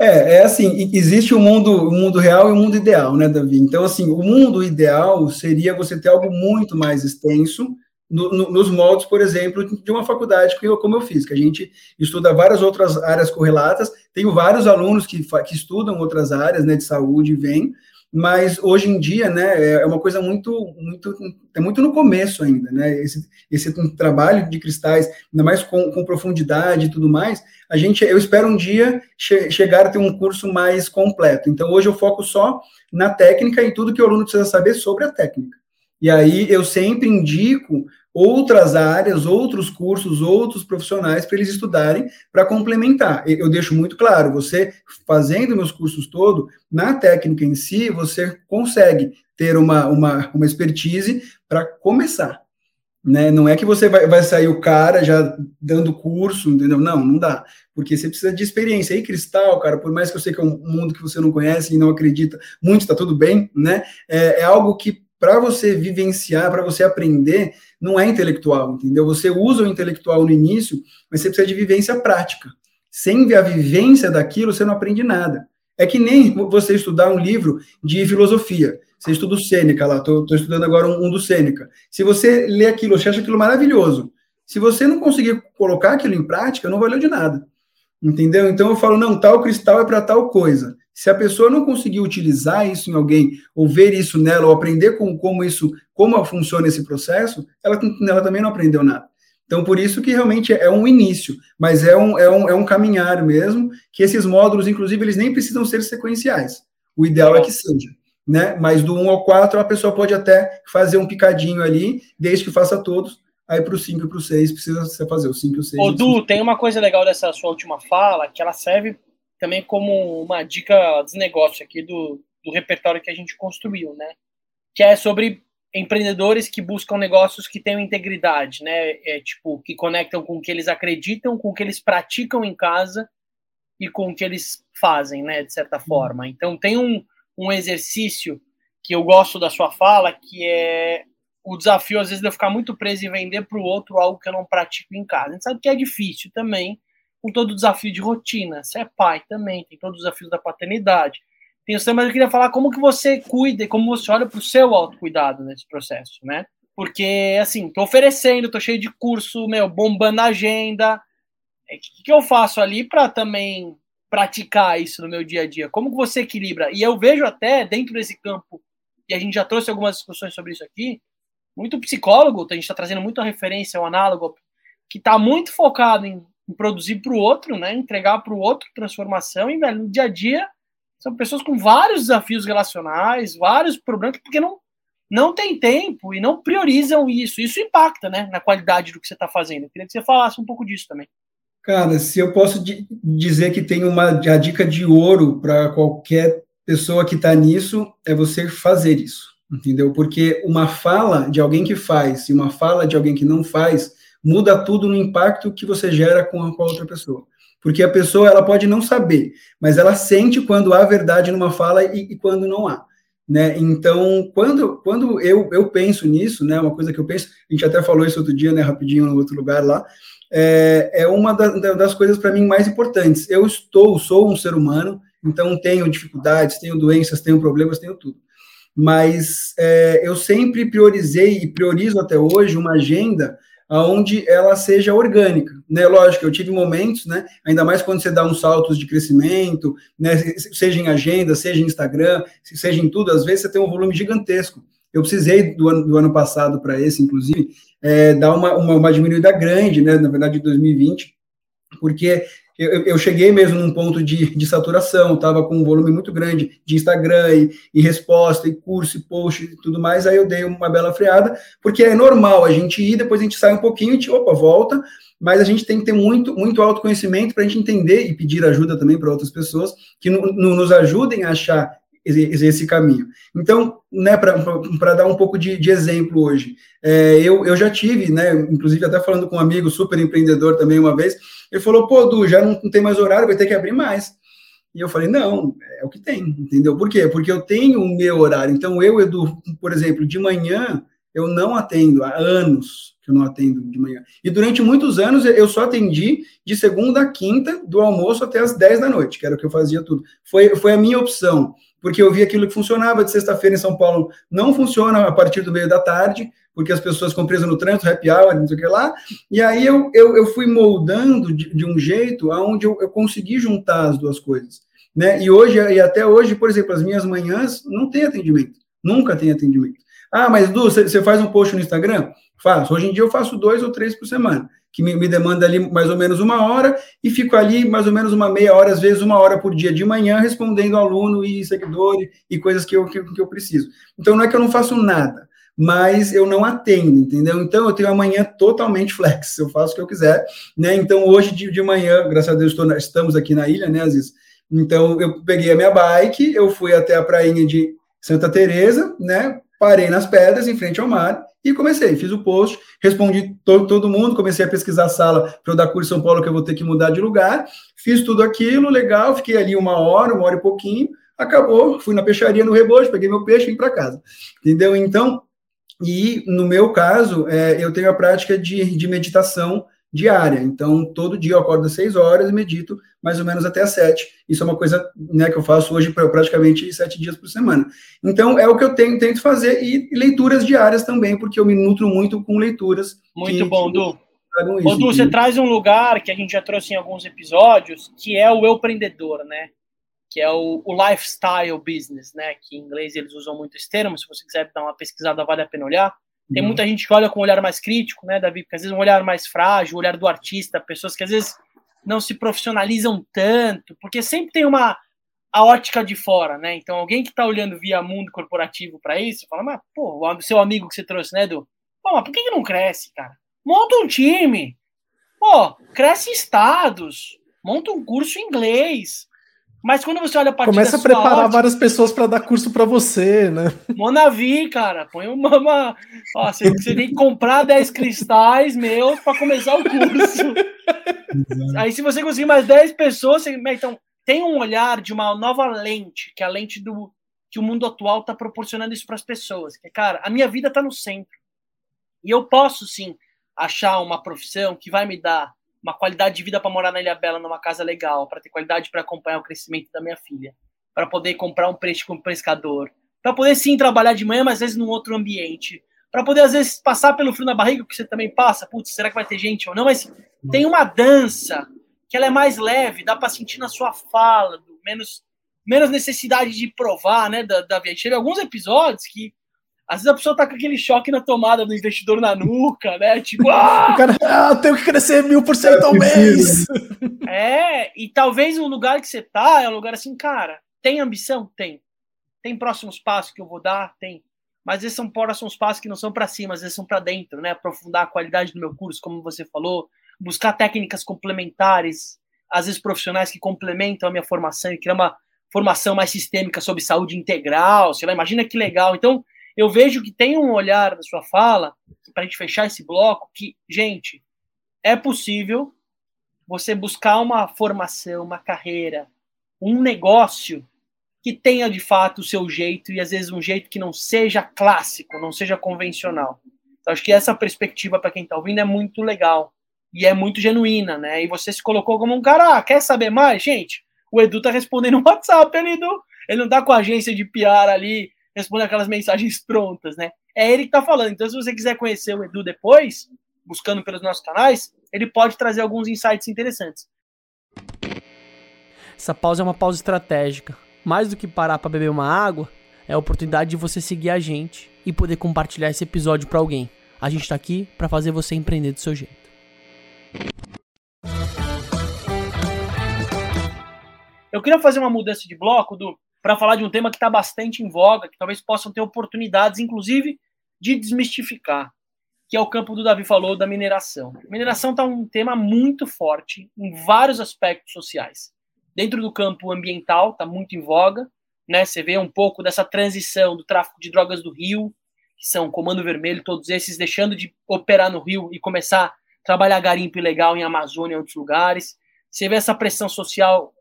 É, é assim, existe o mundo, o mundo real e o mundo ideal, né, Davi? Então, assim, o mundo ideal seria você ter algo muito mais extenso no, no, nos moldes, por exemplo, de uma faculdade que eu, como eu fiz, que a gente estuda várias outras áreas correlatas, tenho vários alunos que, que estudam outras áreas, né, de saúde, vêm, mas hoje em dia, né, é uma coisa muito, muito, é muito no começo ainda, né, esse, esse trabalho de cristais, ainda mais com, com profundidade e tudo mais, a gente, eu espero um dia che chegar a ter um curso mais completo, então hoje eu foco só na técnica e tudo que o aluno precisa saber sobre a técnica, e aí eu sempre indico outras áreas, outros cursos, outros profissionais para eles estudarem para complementar. Eu deixo muito claro, você fazendo meus cursos todo, na técnica em si, você consegue ter uma, uma, uma expertise para começar. Né? Não é que você vai, vai sair o cara já dando curso, entendeu? Não, não dá. Porque você precisa de experiência. E cristal, cara, por mais que eu sei que é um mundo que você não conhece e não acredita muito, está tudo bem, né? É, é algo que para você vivenciar, para você aprender, não é intelectual, entendeu? Você usa o intelectual no início, mas você precisa de vivência prática. Sem a vivência daquilo, você não aprende nada. É que nem você estudar um livro de filosofia. Você estuda o Sêneca lá, estou estudando agora um, um, do Sêneca. Se você lê aquilo, você acha aquilo maravilhoso. Se você não conseguir colocar aquilo em prática, não valeu de nada. Entendeu? Então eu falo, não, tal cristal é para tal coisa. Se a pessoa não conseguir utilizar isso em alguém, ou ver isso nela, ou aprender com, como isso, como funciona esse processo, ela, ela também não aprendeu nada. Então, por isso que realmente é um início, mas é um, é um, é um caminhar mesmo, que esses módulos, inclusive, eles nem precisam ser sequenciais. O ideal é que seja. Né? Mas do 1 ao 4, a pessoa pode até fazer um picadinho ali, desde que faça todos, aí para o 5 e para o 6 precisa fazer o 5 e o 6. Ô, Du, tem uma coisa legal dessa sua última fala, que ela serve também como uma dica dos negócios aqui do, do repertório que a gente construiu, né? Que é sobre empreendedores que buscam negócios que tenham integridade, né? É, tipo, que conectam com o que eles acreditam, com o que eles praticam em casa e com o que eles fazem, né? De certa forma. Então, tem um, um exercício que eu gosto da sua fala, que é o desafio, às vezes, de eu ficar muito preso e vender para o outro algo que eu não pratico em casa. A gente sabe que é difícil também, com todo o desafio de rotina. Você é pai também, tem todos os desafios da paternidade. Tem o mas eu queria falar como que você cuida e como você olha para o seu autocuidado nesse processo, né? Porque, assim, tô oferecendo, tô cheio de curso, meu, bombando a agenda, é, o que, que eu faço ali para também praticar isso no meu dia a dia? Como que você equilibra? E eu vejo até dentro desse campo, e a gente já trouxe algumas discussões sobre isso aqui, muito psicólogo, a gente está trazendo muita referência ao análogo, que está muito focado em, em produzir para o outro, né? Entregar para o outro transformação, e velho, no dia a dia são pessoas com vários desafios relacionais, vários problemas, porque não, não tem tempo e não priorizam isso. Isso impacta né, na qualidade do que você está fazendo. Eu queria que você falasse um pouco disso também. Cara, se eu posso dizer que tem uma a dica de ouro para qualquer pessoa que está nisso, é você fazer isso, entendeu? Porque uma fala de alguém que faz e uma fala de alguém que não faz muda tudo no impacto que você gera com a, com a outra pessoa. Porque a pessoa ela pode não saber, mas ela sente quando há verdade numa fala e, e quando não há. Né? Então, quando, quando eu, eu penso nisso, né, uma coisa que eu penso, a gente até falou isso outro dia, né, rapidinho, no outro lugar lá, é, é uma da, das coisas para mim mais importantes. Eu estou, sou um ser humano, então tenho dificuldades, tenho doenças, tenho problemas, tenho tudo. Mas é, eu sempre priorizei e priorizo até hoje uma agenda onde ela seja orgânica, né? Lógico, eu tive momentos, né? Ainda mais quando você dá uns saltos de crescimento, né? Seja em agenda, seja em Instagram, seja em tudo, às vezes você tem um volume gigantesco. Eu precisei do ano, do ano passado para esse, inclusive, é, dar uma, uma, uma, diminuída grande, né, na verdade, de 2020, porque eu, eu, cheguei mesmo num ponto de, de saturação, estava com um volume muito grande de Instagram e, e, resposta, e curso, e post e tudo mais, aí eu dei uma bela freada, porque é normal a gente ir, depois a gente sai um pouquinho e opa, volta, mas a gente tem que ter muito, muito autoconhecimento para a gente entender e pedir ajuda também para outras pessoas que no, no, nos ajudem a achar esse caminho. Então, né, para dar um pouco de, de exemplo hoje, é, eu, eu já tive, né, inclusive até falando com um amigo super empreendedor também uma vez, ele falou, pô, Du, já não, não tem mais horário, vai ter que abrir mais. E eu falei, não, é o que tem, entendeu? Por quê? Porque eu tenho o meu horário. Então, eu, Edu, por exemplo, de manhã, eu não atendo, há anos que eu não atendo de manhã. E durante muitos anos, eu só atendi de segunda a quinta, do almoço até as 10 da noite, que era o que eu fazia tudo. Foi, foi a minha opção porque eu vi aquilo que funcionava de sexta-feira em São Paulo, não funciona a partir do meio da tarde, porque as pessoas ficam presas no trânsito, happy hour, não sei o que lá, e aí eu, eu, eu fui moldando de, de um jeito aonde eu, eu consegui juntar as duas coisas, né, e hoje, e até hoje, por exemplo, as minhas manhãs não tem atendimento, nunca tem atendimento. Ah, mas Du, você faz um post no Instagram? Faço. Hoje em dia eu faço dois ou três por semana que me, me, demanda ali mais ou menos uma hora, e fico ali mais ou menos uma meia hora, às vezes uma hora por dia de manhã, respondendo aluno e seguidor e coisas que eu, que, que eu preciso. Então, não é que eu não faço nada, mas eu não atendo, entendeu? Então, eu tenho amanhã totalmente flex, eu faço o que eu quiser, né? Então, hoje de, de manhã, graças a Deus, estamos aqui na ilha, né, Aziz? Então, eu peguei a minha bike, eu fui até a prainha de Santa Teresa, né? Parei nas pedras, em frente ao mar, e comecei, fiz o post, respondi todo, todo mundo, comecei a pesquisar a sala para eu dar curso em São Paulo, que eu vou ter que mudar de lugar. Fiz tudo aquilo, legal, fiquei ali uma hora, uma hora e pouquinho, acabou, fui na peixaria no rebojo, peguei meu peixe e vim para casa. Entendeu? Então, e no meu caso, é, eu tenho a prática de, de meditação diária. Então, todo dia eu acordo às 6 horas e medito mais ou menos até 7. Isso é uma coisa né, que eu faço hoje praticamente 7 dias por semana. Então, é o que eu tenho, tento fazer, e leituras diárias também, porque eu me nutro muito com leituras. Muito que, bom, Du. Ô, Du, você traz um lugar que a gente já trouxe em alguns episódios, que é o empreendedor, né? Que é o, o lifestyle business, né? Que em inglês eles usam muito esse termo. Se você quiser dar uma pesquisada, vale a pena olhar tem uhum. muita gente que olha com um olhar mais crítico, né, Davi? Porque às vezes um olhar mais frágil, o olhar do artista, pessoas que às vezes não se profissionalizam tanto, porque sempre tem uma a ótica de fora, né? Então alguém que está olhando via mundo corporativo para isso, fala, mas pô, o seu amigo que você trouxe, né, Edu? Pô, mas por que, que não cresce, cara? Monta um time, pô, cresce estados, monta um curso em inglês, mas quando você olha a partir Começa a preparar ótica, várias pessoas para dar curso para você, né? Monavi, cara, põe uma. uma ó, você, você, tem que comprar 10 cristais meus para começar o curso. Aí, se você conseguir mais 10 pessoas, você, então tem um olhar de uma nova lente, que é a lente do que o mundo atual está proporcionando isso para as pessoas. Que, cara, a minha vida está no centro. E eu posso sim achar uma profissão que vai me dar uma qualidade de vida para morar na Ilha Bela, numa casa legal, para ter qualidade para acompanhar o crescimento da minha filha, para poder comprar um peixe como pescador, para poder sim trabalhar de manhã, mas às vezes num outro ambiente, para poder às vezes passar pelo frio na barriga, que você também passa, putz, será que vai ter gente ou não? Mas tem uma dança que ela é mais leve, dá para sentir na sua fala, menos, menos necessidade de provar, né, da, da via. Teve alguns episódios que às vezes a pessoa tá com aquele choque na tomada do investidor na nuca, né? Tipo, ah! o cara, ah, tenho que crescer mil por cento ao mês. É, e talvez o lugar que você tá é um lugar assim, cara, tem ambição? Tem. Tem próximos passos que eu vou dar? Tem. Mas esses são próximos passos que não são para cima, às vezes são para dentro, né? Aprofundar a qualidade do meu curso, como você falou, buscar técnicas complementares, às vezes profissionais que complementam a minha formação e criar uma formação mais sistêmica sobre saúde integral, sei lá, imagina que legal. Então, eu vejo que tem um olhar na sua fala, para a gente fechar esse bloco, que, gente, é possível você buscar uma formação, uma carreira, um negócio que tenha de fato o seu jeito e às vezes um jeito que não seja clássico, não seja convencional. Então, acho que essa perspectiva para quem está ouvindo é muito legal e é muito genuína, né? E você se colocou como um cara, ah, quer saber mais? Gente, o Edu tá respondendo no WhatsApp ali do. Ele não tá com a agência de PR ali responde aquelas mensagens prontas, né? É ele que tá falando. Então, se você quiser conhecer o Edu depois, buscando pelos nossos canais, ele pode trazer alguns insights interessantes. Essa pausa é uma pausa estratégica. Mais do que parar para beber uma água, é a oportunidade de você seguir a gente e poder compartilhar esse episódio para alguém. A gente tá aqui para fazer você empreender do seu jeito. Eu queria fazer uma mudança de bloco do para falar de um tema que está bastante em voga, que talvez possam ter oportunidades, inclusive, de desmistificar, que é o campo do Davi falou da mineração. mineração está um tema muito forte em vários aspectos sociais. Dentro do campo ambiental, está muito em voga, né? Você vê um pouco dessa transição do tráfico de drogas do Rio, que são Comando Vermelho, todos esses deixando de operar no Rio e começar a trabalhar garimpo ilegal em Amazônia e outros lugares. Você vê essa pressão social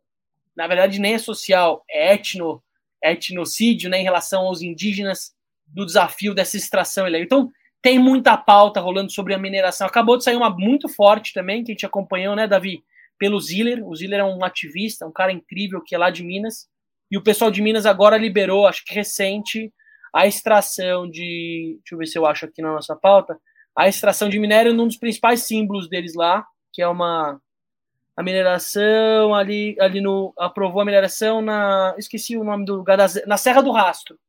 na verdade nem é social, é etno, etnocídio, né, em relação aos indígenas, do desafio dessa extração ilegal. Então, tem muita pauta rolando sobre a mineração. Acabou de sair uma muito forte também, que a gente acompanhou, né, Davi, pelo Ziller. O Ziller é um ativista, um cara incrível que é lá de Minas. E o pessoal de Minas agora liberou, acho que recente, a extração de. Deixa eu ver se eu acho aqui na nossa pauta. A extração de minério num dos principais símbolos deles lá, que é uma a mineração ali, ali no. aprovou a mineração na. Esqueci o nome do lugar, na Serra do Rastro,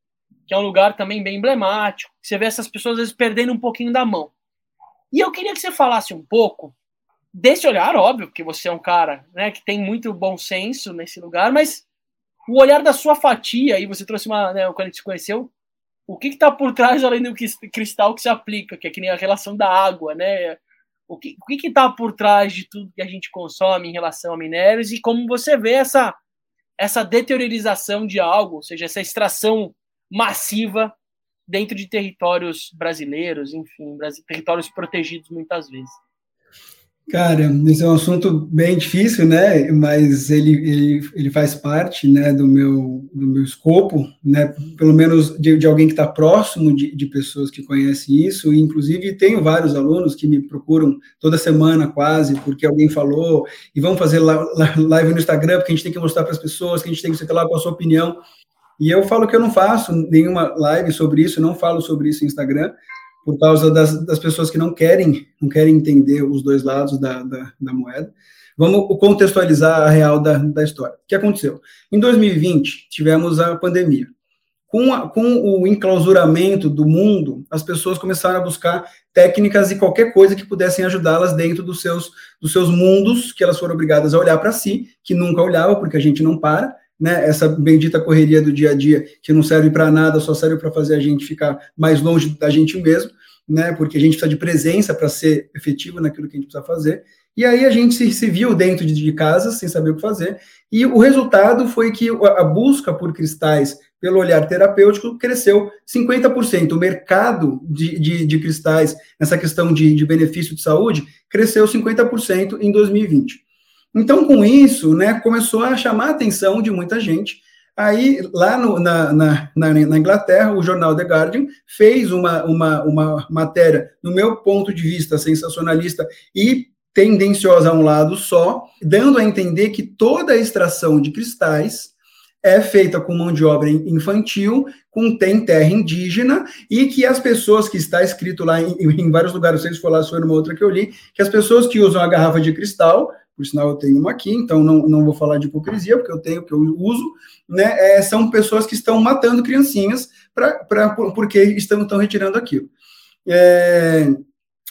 que é um lugar também bem emblemático. Você vê essas pessoas às vezes perdendo um pouquinho da mão. E eu queria que você falasse um pouco desse olhar, óbvio, porque você é um cara né, que tem muito bom senso nesse lugar, mas o olhar da sua fatia, aí você trouxe uma. Né, quando a gente se conheceu, o que está por trás além do cristal que se aplica, que é que nem a relação da água, né? O que o está por trás de tudo que a gente consome em relação a minérios e como você vê essa essa deteriorização de algo, ou seja, essa extração massiva dentro de territórios brasileiros, enfim, territórios protegidos muitas vezes. Cara, esse é um assunto bem difícil, né? Mas ele, ele, ele faz parte, né, do meu, do meu escopo, né? Pelo menos de, de alguém que está próximo de, de pessoas que conhecem isso. E, inclusive, tenho vários alunos que me procuram toda semana, quase, porque alguém falou e vamos fazer live no Instagram, porque a gente tem que mostrar para as pessoas, que a gente tem que sei lá com a sua opinião. E eu falo que eu não faço nenhuma live sobre isso, não falo sobre isso no Instagram, por causa das, das pessoas que não querem, não querem entender os dois lados da, da, da moeda. Vamos contextualizar a real da, da história. O que aconteceu? Em 2020, tivemos a pandemia. Com, a, com o enclausuramento do mundo, as pessoas começaram a buscar técnicas e qualquer coisa que pudessem ajudá-las dentro dos seus, dos seus mundos, que elas foram obrigadas a olhar para si, que nunca olhava, porque a gente não para, né, essa bendita correria do dia a dia que não serve para nada, só serve para fazer a gente ficar mais longe da gente mesmo, né, porque a gente precisa de presença para ser efetivo naquilo que a gente precisa fazer. E aí a gente se, se viu dentro de, de casa sem saber o que fazer, e o resultado foi que a busca por cristais pelo olhar terapêutico cresceu 50%. O mercado de, de, de cristais, nessa questão de, de benefício de saúde, cresceu 50% em 2020. Então, com isso, né, começou a chamar a atenção de muita gente. Aí, lá no, na, na, na, Inglaterra, o jornal The Guardian fez uma, uma, uma matéria, no meu ponto de vista, sensacionalista e tendenciosa a um lado só, dando a entender que toda a extração de cristais é feita com mão de obra infantil, com tem terra indígena, e que as pessoas que está escrito lá em, em vários lugares, vocês for lá, foi numa outra que eu li, que as pessoas que usam a garrafa de cristal por sinal eu tenho uma aqui, então não, não vou falar de hipocrisia, porque eu tenho, que eu uso, né? É, são pessoas que estão matando criancinhas pra, pra, porque estão, estão retirando aquilo. É,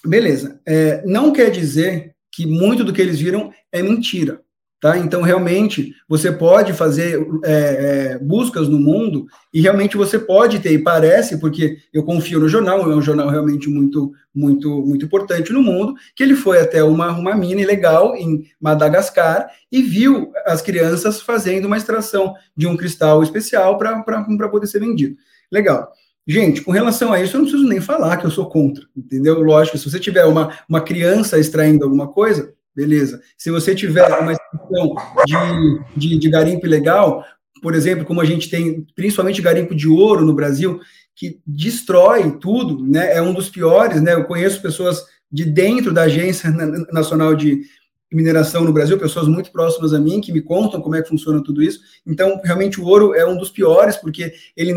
beleza. É, não quer dizer que muito do que eles viram é mentira. Tá? Então, realmente, você pode fazer é, é, buscas no mundo e realmente você pode ter, e parece, porque eu confio no jornal, é um jornal realmente muito, muito, muito importante no mundo, que ele foi até uma, uma mina ilegal em Madagascar e viu as crianças fazendo uma extração de um cristal especial para poder ser vendido. Legal. Gente, com relação a isso, eu não preciso nem falar que eu sou contra, entendeu? Lógico, se você tiver uma, uma criança extraindo alguma coisa, beleza. Se você tiver uma situação de, de, de garimpo legal, por exemplo, como a gente tem principalmente garimpo de ouro no Brasil, que destrói tudo, né? É um dos piores, né? Eu conheço pessoas de dentro da Agência Nacional de Mineração no Brasil, pessoas muito próximas a mim que me contam como é que funciona tudo isso. Então, realmente o ouro é um dos piores porque ele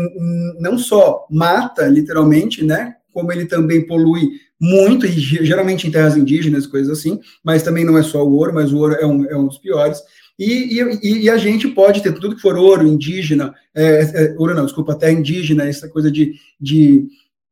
não só mata literalmente, né? Como ele também polui muito, e geralmente em terras indígenas, coisas assim, mas também não é só o ouro, mas o ouro é um, é um dos piores. E, e, e, a gente pode ter tudo que for ouro indígena, é, é, ouro não, desculpa, terra indígena, essa coisa de, de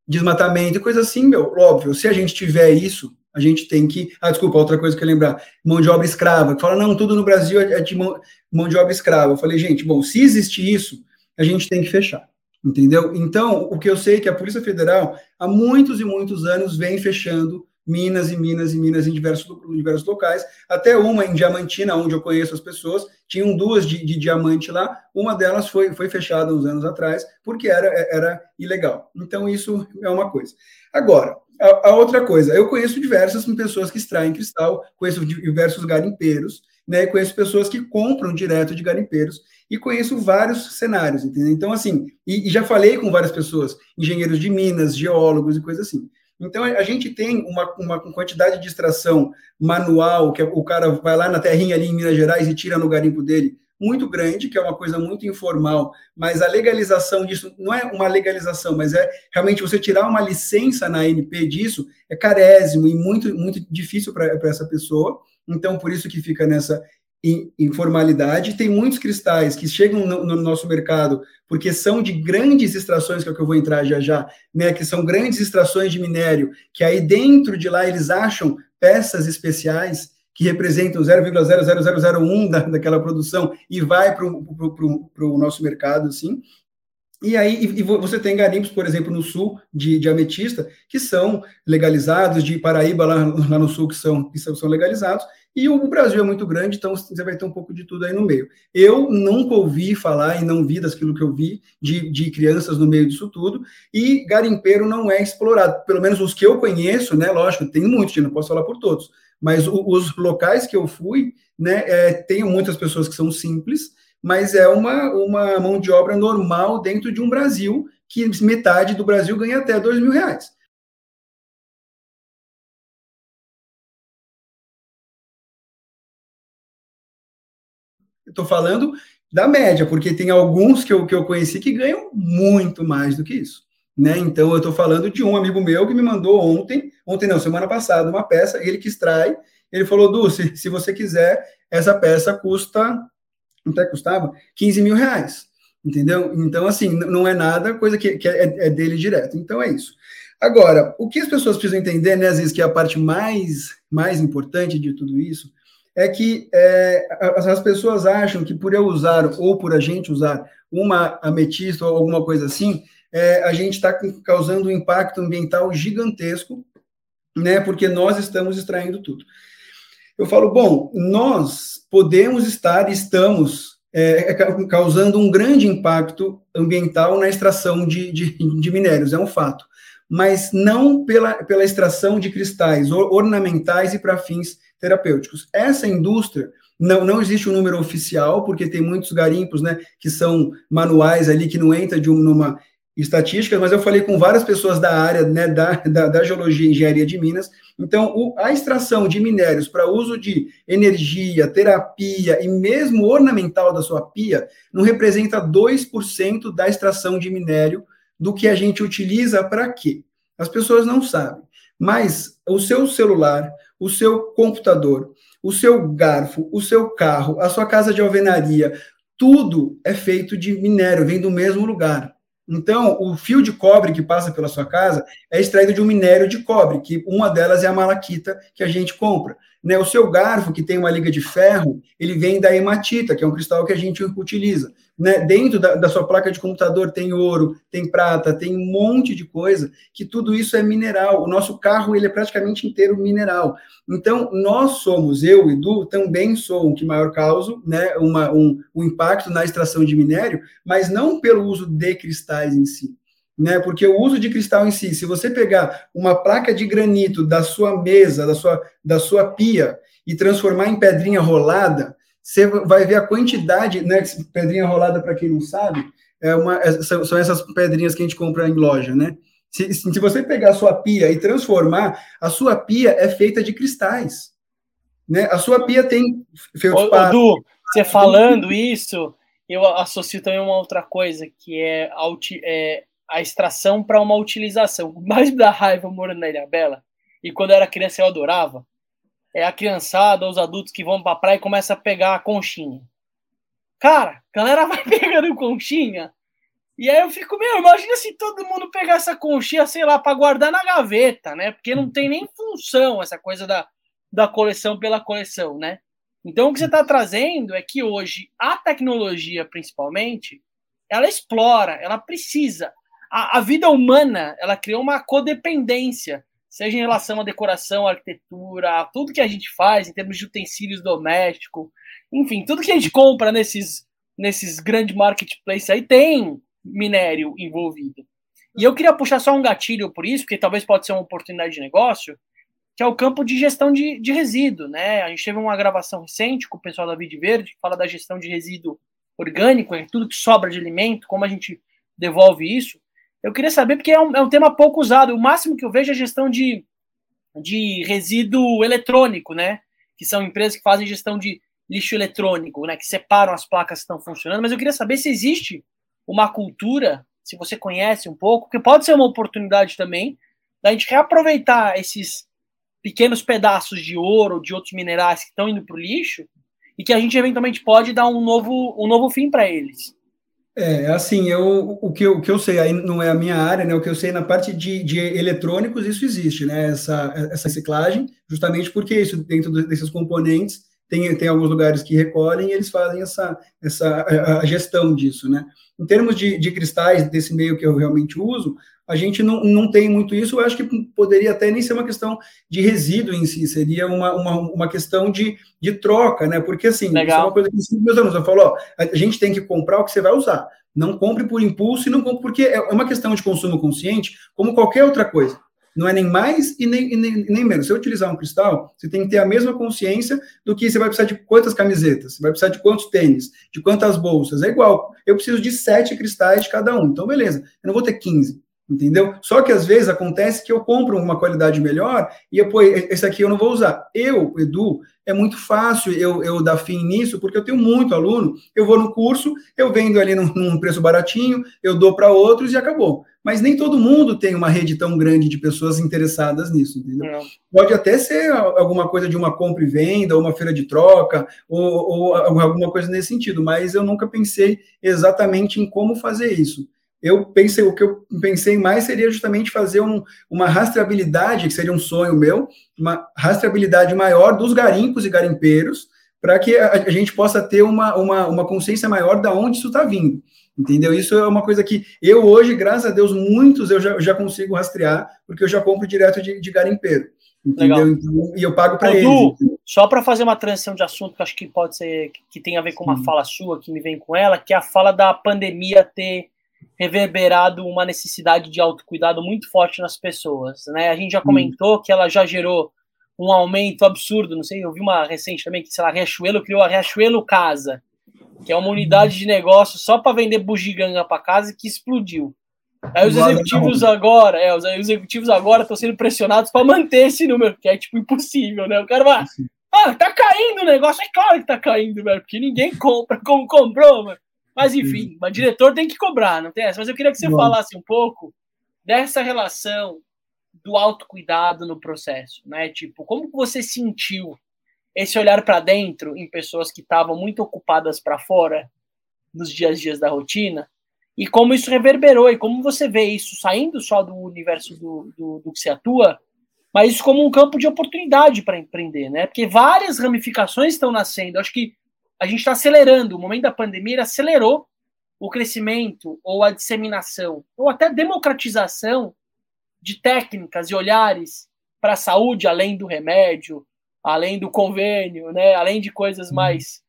desmatamento, coisa assim, meu, óbvio, se a gente tiver isso, a gente tem que. Ah, desculpa, outra coisa que eu lembrar, mão de obra escrava, que fala, não, tudo no Brasil é de mão, mão de obra escrava. Eu falei, gente, bom, se existe isso, a gente tem que fechar. Entendeu? Então, o que eu sei é que a Polícia Federal, há muitos e muitos anos, vem fechando minas e minas e minas em diversos, em diversos locais, até uma em Diamantina, onde eu conheço as pessoas, tinham duas de, de diamante lá, uma delas foi, foi fechada uns anos atrás, porque era, era ilegal. Então, isso é uma coisa. Agora, a, a outra coisa, eu conheço diversas pessoas que extraem cristal, conheço diversos garimpeiros, né, conheço pessoas que compram direto de garimpeiros, e conheço vários cenários, entendeu? Então, assim, e, e, já falei com várias pessoas, engenheiros de minas, geólogos e coisas assim. Então, a, gente tem uma, uma quantidade de extração manual, que o cara vai lá na terrinha ali em Minas Gerais e tira no garimpo dele, muito grande, que é uma coisa muito informal, mas a legalização disso não é uma legalização, mas é realmente você tirar uma licença na ANP disso é carésimo e muito, muito difícil para essa pessoa. Então, por isso que fica nessa informalidade. Tem muitos cristais que chegam no, no, nosso mercado porque são de grandes extrações, que é o que eu vou entrar já já, né, que são grandes extrações de minério, que aí dentro de lá eles acham peças especiais que representam 0,00001 da, daquela produção e vai para o nosso mercado, assim. E aí e, você tem garimpos, por exemplo, no sul de, de ametista, que são legalizados, de Paraíba lá, lá no sul, que são, que são legalizados, e o Brasil é muito grande, então você vai ter um pouco de tudo aí no meio. Eu nunca ouvi falar e não vi daquilo que eu vi de, de crianças no meio disso tudo, e garimpeiro não é explorado. Pelo menos os que eu conheço, né? Lógico, tem muitos, não posso falar por todos, mas o, os locais que eu fui, né? É, tenho muitas pessoas que são simples, mas é uma, uma mão de obra normal dentro de um Brasil que metade do Brasil ganha até dois mil reais. Estou falando da média, porque tem alguns que eu, que eu conheci que ganham muito mais do que isso. Né? Então, eu estou falando de um amigo meu que me mandou ontem, ontem não, semana passada, uma peça, ele que extrai, ele falou, Dulce, se você quiser, essa peça custa, até custava, 15 mil reais, entendeu? Então, assim, não é nada coisa que, que é, é, dele direto. Então, é isso. Agora, o que as pessoas precisam entender, né, às vezes, que é a parte mais, mais importante de tudo isso, é que é, as pessoas acham que por eu usar, ou por a gente usar, uma ametista ou alguma coisa assim, é, a gente está causando um impacto ambiental gigantesco, né? Porque nós estamos extraindo tudo. Eu falo, bom, nós podemos estar, estamos é, causando um grande impacto ambiental na extração de, de, de minérios, é um fato mas não pela, pela extração de cristais ornamentais e para fins terapêuticos. Essa indústria não, não existe um número oficial, porque tem muitos garimpos, né, que são manuais ali, que não entra de um, numa estatística, mas eu falei com várias pessoas da área, né, da, da, da geologia e engenharia de Minas, então o, a extração de minérios para uso de energia, terapia e mesmo ornamental da sua pia, não representa 2% da extração de minério do que a gente utiliza para quê? As pessoas não sabem, mas o seu celular, o seu computador, o seu garfo, o seu carro, a sua casa de alvenaria, tudo é feito de minério, vem do mesmo lugar. Então, o fio de cobre que passa pela sua casa é extraído de um minério de cobre, que uma delas é a malaquita que a gente compra. Né? O seu garfo, que tem uma liga de ferro, ele vem da hematita, que é um cristal que a gente utiliza. Né? Dentro da, da, sua placa de computador tem ouro, tem prata, tem um monte de coisa, que tudo isso é mineral. O nosso carro ele é praticamente inteiro mineral. Então, nós somos, eu e Edu, também sou um que maior causo, né? Uma, um, um impacto na extração de minério, mas não pelo uso de cristais em si né? Porque o uso de cristal em si, se você pegar uma placa de granito da sua mesa, da sua, da sua pia e transformar em pedrinha rolada, você vai ver a quantidade, né? Pedrinha rolada, para quem não sabe, é uma, é, são, são, essas pedrinhas que a gente compra em loja, né? Se, se você pegar a sua pia e transformar, a sua pia é feita de cristais. Né? A sua pia tem feldspato. Ô, você falando isso, eu associo também uma outra coisa, que é, é a extração para uma utilização. Mais dá raiva morando na Ilha Bela, e quando eu era criança eu adorava, é a criançada, os adultos que vão para a praia e começam a pegar a conchinha. Cara, a galera vai pegando conchinha, e aí eu fico, meu, imagina se todo mundo pegar essa conchinha, sei lá, para guardar na gaveta, né? Porque não tem nem função essa coisa da, da coleção pela coleção, né? Então o que você está trazendo é que hoje a tecnologia, principalmente, ela explora, ela precisa a, a vida humana ela criou uma codependência, seja em relação à decoração, à arquitetura, a tudo que a gente faz em termos de utensílios domésticos, enfim, tudo que a gente compra nesses, nesses grandes marketplaces aí tem minério envolvido. E eu queria puxar só um gatilho por isso, porque talvez pode ser uma oportunidade de negócio, que é o campo de gestão de, de resíduo, né? A gente teve uma gravação recente com o pessoal da Vide Verde, que fala da gestão de resíduo orgânico, tudo que sobra de alimento, como a gente devolve isso. Eu queria saber, porque é um, é um tema pouco usado. O máximo que eu vejo é gestão de, de resíduo eletrônico, né? Que são empresas que fazem gestão de lixo eletrônico, né? Que separam as placas que estão funcionando. Mas eu queria saber se existe uma cultura, se você conhece um pouco, que pode ser uma oportunidade também da gente reaproveitar esses pequenos pedaços de ouro, de outros minerais que estão indo para o lixo e que a gente eventualmente pode dar um novo, um novo fim para eles. É, assim, eu, o, que eu, o que eu sei, aí não é a minha área, né? O que eu sei na parte de, de eletrônicos, isso existe, né? Essa, essa reciclagem, justamente porque isso, dentro desses componentes, tem, tem alguns lugares que recolhem e eles fazem essa, essa a, gestão disso, né? Em termos de, de cristais, desse meio que eu realmente uso, a gente não, não tem muito isso, eu acho que poderia até nem ser uma questão de resíduo em si, seria uma, uma, uma questão de, de troca, né? Porque assim, Legal. isso é uma coisa que meus alunos eu falo, ó, a gente tem que comprar o que você vai usar. Não compre por impulso e não compre porque é uma questão de consumo consciente, como qualquer outra coisa. Não é nem mais e nem, e nem, nem menos. Se eu utilizar um cristal, você tem que ter a mesma consciência do que você vai precisar de quantas camisetas, você vai precisar de quantos tênis, de quantas bolsas. É igual. Eu preciso de sete cristais de cada um. Então, beleza. Eu não vou ter 15 entendeu? Só que às vezes acontece que eu compro uma qualidade melhor e eu, pô, esse aqui eu não vou usar. Eu, Edu, é muito fácil eu, eu dar fim nisso, porque eu tenho muito aluno, eu vou no curso, eu vendo ali num, num preço baratinho, eu dou para outros e acabou. Mas nem todo mundo tem uma rede tão grande de pessoas interessadas nisso, entendeu? Não. Pode até ser alguma coisa de uma compra e venda, ou uma feira de troca, ou, ou alguma coisa nesse sentido, mas eu nunca pensei exatamente em como fazer isso eu pensei, o que eu pensei mais seria justamente fazer um, uma rastreabilidade, que seria um sonho meu, uma rastreabilidade maior dos garimpos e garimpeiros, para que a, a, gente possa ter uma, uma, uma consciência maior de onde isso está vindo. Entendeu? Isso é uma coisa que eu hoje, graças a Deus, muitos eu já, já consigo rastrear, porque eu já compro direto de, de garimpeiro. Entendeu? Então, e eu pago para eles. Só para fazer uma transição de assunto que acho que pode ser que tem a ver com uma Sim. fala sua que me vem com ela, que é a fala da pandemia ter reverberado uma necessidade de autocuidado muito forte nas pessoas, né? A gente já comentou hum. que ela já gerou um aumento absurdo, não sei, eu vi uma recente também que, sei lá, Riachuelo criou a Riachuelo Casa, que é uma unidade de negócio só para vender bugiganga para casa que explodiu. Aí os executivos agora, é, os executivos agora estão sendo pressionados para manter esse número, que é tipo impossível, né? O cara vai, ah, tá caindo o negócio, é claro que tá caindo, velho, porque ninguém compra como comprou, mano. Mas enfim, o diretor tem que cobrar, não tem essa. Mas eu queria que você Bom. falasse um pouco dessa relação do autocuidado no processo, né? Tipo, como você sentiu esse olhar para dentro em pessoas que estavam muito ocupadas para fora nos dias dias da rotina e como isso reverberou e como você vê isso saindo só do universo do, do, do que se atua, mas isso como um campo de oportunidade para empreender, né? Porque várias ramificações estão nascendo. Acho que a gente está acelerando. O momento da pandemia acelerou o crescimento ou a disseminação ou até democratização de técnicas e olhares para a saúde além do remédio, além do convênio, né? Além de coisas uhum. mais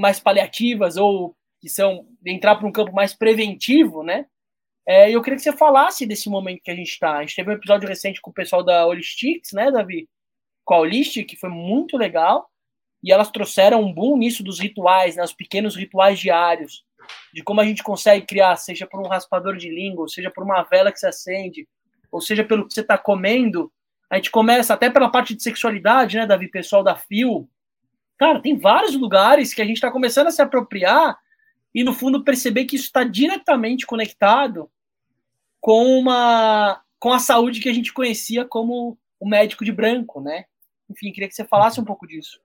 mais paliativas ou que são entrar para um campo mais preventivo, né? É, eu queria que você falasse desse momento que a gente está. A gente teve um episódio recente com o pessoal da Holistics, né, Davi? Com a Holistic, que foi muito legal. E elas trouxeram um boom nisso dos rituais, né, os pequenos rituais diários, de como a gente consegue criar, seja por um raspador de língua, seja por uma vela que se acende, ou seja pelo que você está comendo. A gente começa até pela parte de sexualidade, né, Davi? Pessoal da Fio. Cara, tem vários lugares que a gente está começando a se apropriar e no fundo perceber que isso está diretamente conectado com uma com a saúde que a gente conhecia como o médico de branco, né? Enfim, queria que você falasse um pouco disso.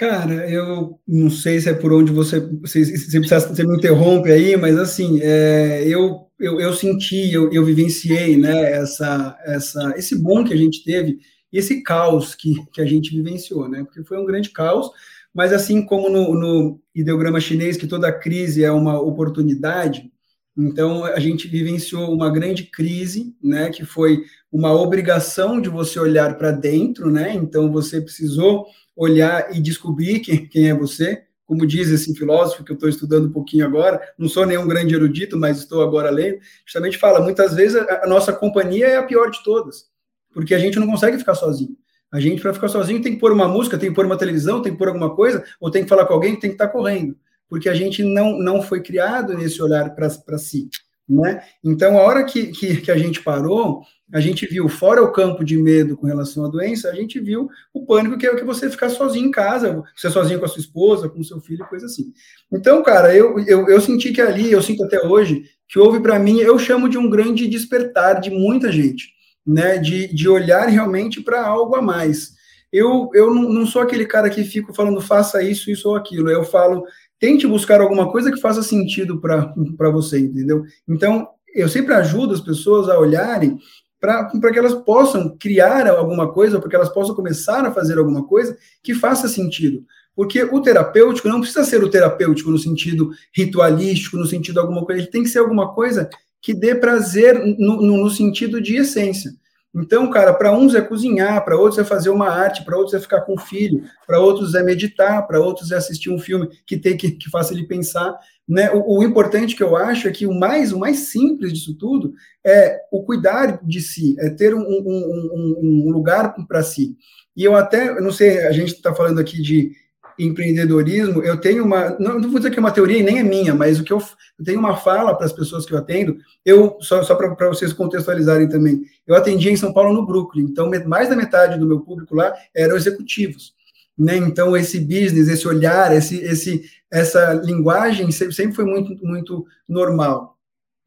Cara, eu não sei se é por onde você você, você, você me interrompe aí, mas assim, é, eu, eu, eu senti, eu, eu vivenciei, né, essa, essa, esse bom que a gente teve e esse caos que, que a gente vivenciou, né? Porque foi um grande caos, mas assim como no, no ideograma chinês, que toda crise é uma oportunidade, então a gente vivenciou uma grande crise, né, que foi uma obrigação de você olhar para dentro, né? Então você precisou olhar e descobrir quem, quem é você. Como diz esse filósofo que eu estou estudando um pouquinho agora, não sou nenhum grande erudito, mas estou agora lendo, justamente fala, muitas vezes a, nossa companhia é a pior de todas, porque a gente não consegue ficar sozinho. A gente, para ficar sozinho, tem que pôr uma música, tem que pôr uma televisão, tem que pôr alguma coisa, ou tem que falar com alguém tem que estar tá correndo, porque a gente não, não foi criado nesse olhar para si. Né? Então, a hora que, que, que, a gente parou, a gente viu, fora o campo de medo com relação à doença, a gente viu o pânico que é o que você ficar sozinho em casa, você sozinho com a sua esposa, com o seu filho, coisa assim. Então, cara, eu, eu, eu senti que ali, eu sinto até hoje, que houve para mim, eu chamo de um grande despertar de muita gente né, de, de olhar realmente para algo a mais. Eu, eu não, sou aquele cara que fico falando faça isso, isso ou aquilo. Eu falo, tente buscar alguma coisa que faça sentido para você, entendeu? Então, eu sempre ajudo as pessoas a olharem para que elas possam criar alguma coisa, para que elas possam começar a fazer alguma coisa que faça sentido. Porque o terapêutico não precisa ser o terapêutico no sentido ritualístico, no sentido alguma coisa, ele tem que ser alguma coisa que dê prazer no, no, no sentido de essência. Então, cara, para uns é cozinhar, para outros é fazer uma arte, para outros é ficar com o filho, para outros é meditar, para outros é assistir um filme que tem que, que faça ele pensar. Né? O, o, importante que eu acho é que o mais, o mais simples disso tudo é o cuidar de si, é ter um, um, um, um lugar para si. E eu até, eu não sei, a gente está falando aqui de empreendedorismo, eu tenho uma, não, vou dizer que é uma teoria e nem é minha, mas o que eu, eu tenho uma fala para as pessoas que eu atendo, eu, só, só para vocês contextualizarem também, eu atendia em São Paulo, no Brooklyn, então mais da metade do meu público lá eram executivos, né, então esse business, esse olhar, esse, esse, essa linguagem sempre foi muito, muito normal.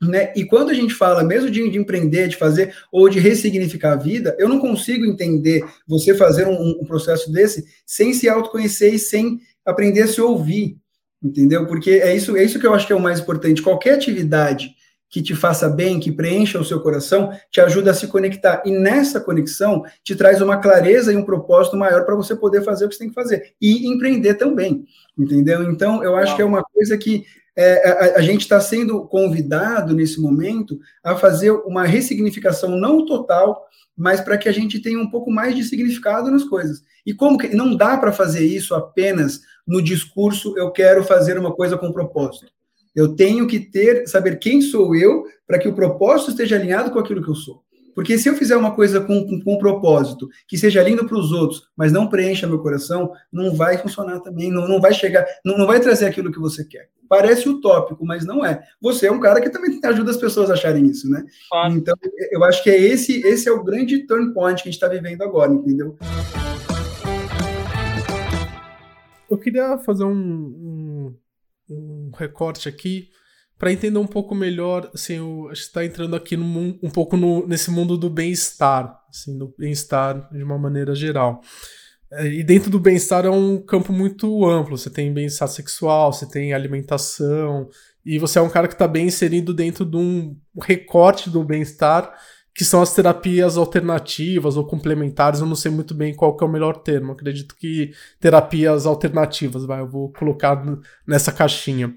Né? E quando a gente fala mesmo de, de, empreender, de fazer ou de ressignificar a vida, eu não consigo entender você fazer um, um, processo desse sem se autoconhecer e sem aprender a se ouvir, entendeu? Porque é isso, é isso que eu acho que é o mais importante. Qualquer atividade que te faça bem, que preencha o seu coração, te ajuda a se conectar. E nessa conexão te traz uma clareza e um propósito maior para você poder fazer o que você tem que fazer. E empreender também, entendeu? Então, eu acho que é uma coisa que é, a, a, gente está sendo convidado nesse momento a fazer uma ressignificação não total, mas para que a gente tenha um pouco mais de significado nas coisas. E como que não dá para fazer isso apenas no discurso eu quero fazer uma coisa com propósito. Eu tenho que ter saber quem sou eu para que o propósito esteja alinhado com aquilo que eu sou. Porque se eu fizer uma coisa com, com, com um propósito, que seja lindo para os outros, mas não preencha meu coração, não vai funcionar também, não, não vai chegar, não, não vai trazer aquilo que você quer. Parece utópico, mas não é. Você é um cara que também ajuda as pessoas a acharem isso, né? Ah. Então, eu acho que é esse, esse é o grande turn point que a gente está vivendo agora, entendeu? Eu queria fazer um, um, um recorte aqui para entender um pouco melhor, assim, o, a gente está entrando aqui no, um pouco no, nesse mundo do bem-estar, assim, do bem-estar de uma maneira geral. É, e dentro do bem-estar é um campo muito amplo. Você tem bem-estar sexual, você tem alimentação, e você é um cara que está bem inserido dentro de um recorte do bem-estar, que são as terapias alternativas ou complementares. Eu não sei muito bem qual é o melhor termo. Eu acredito que terapias alternativas, vai, eu vou colocar nessa caixinha.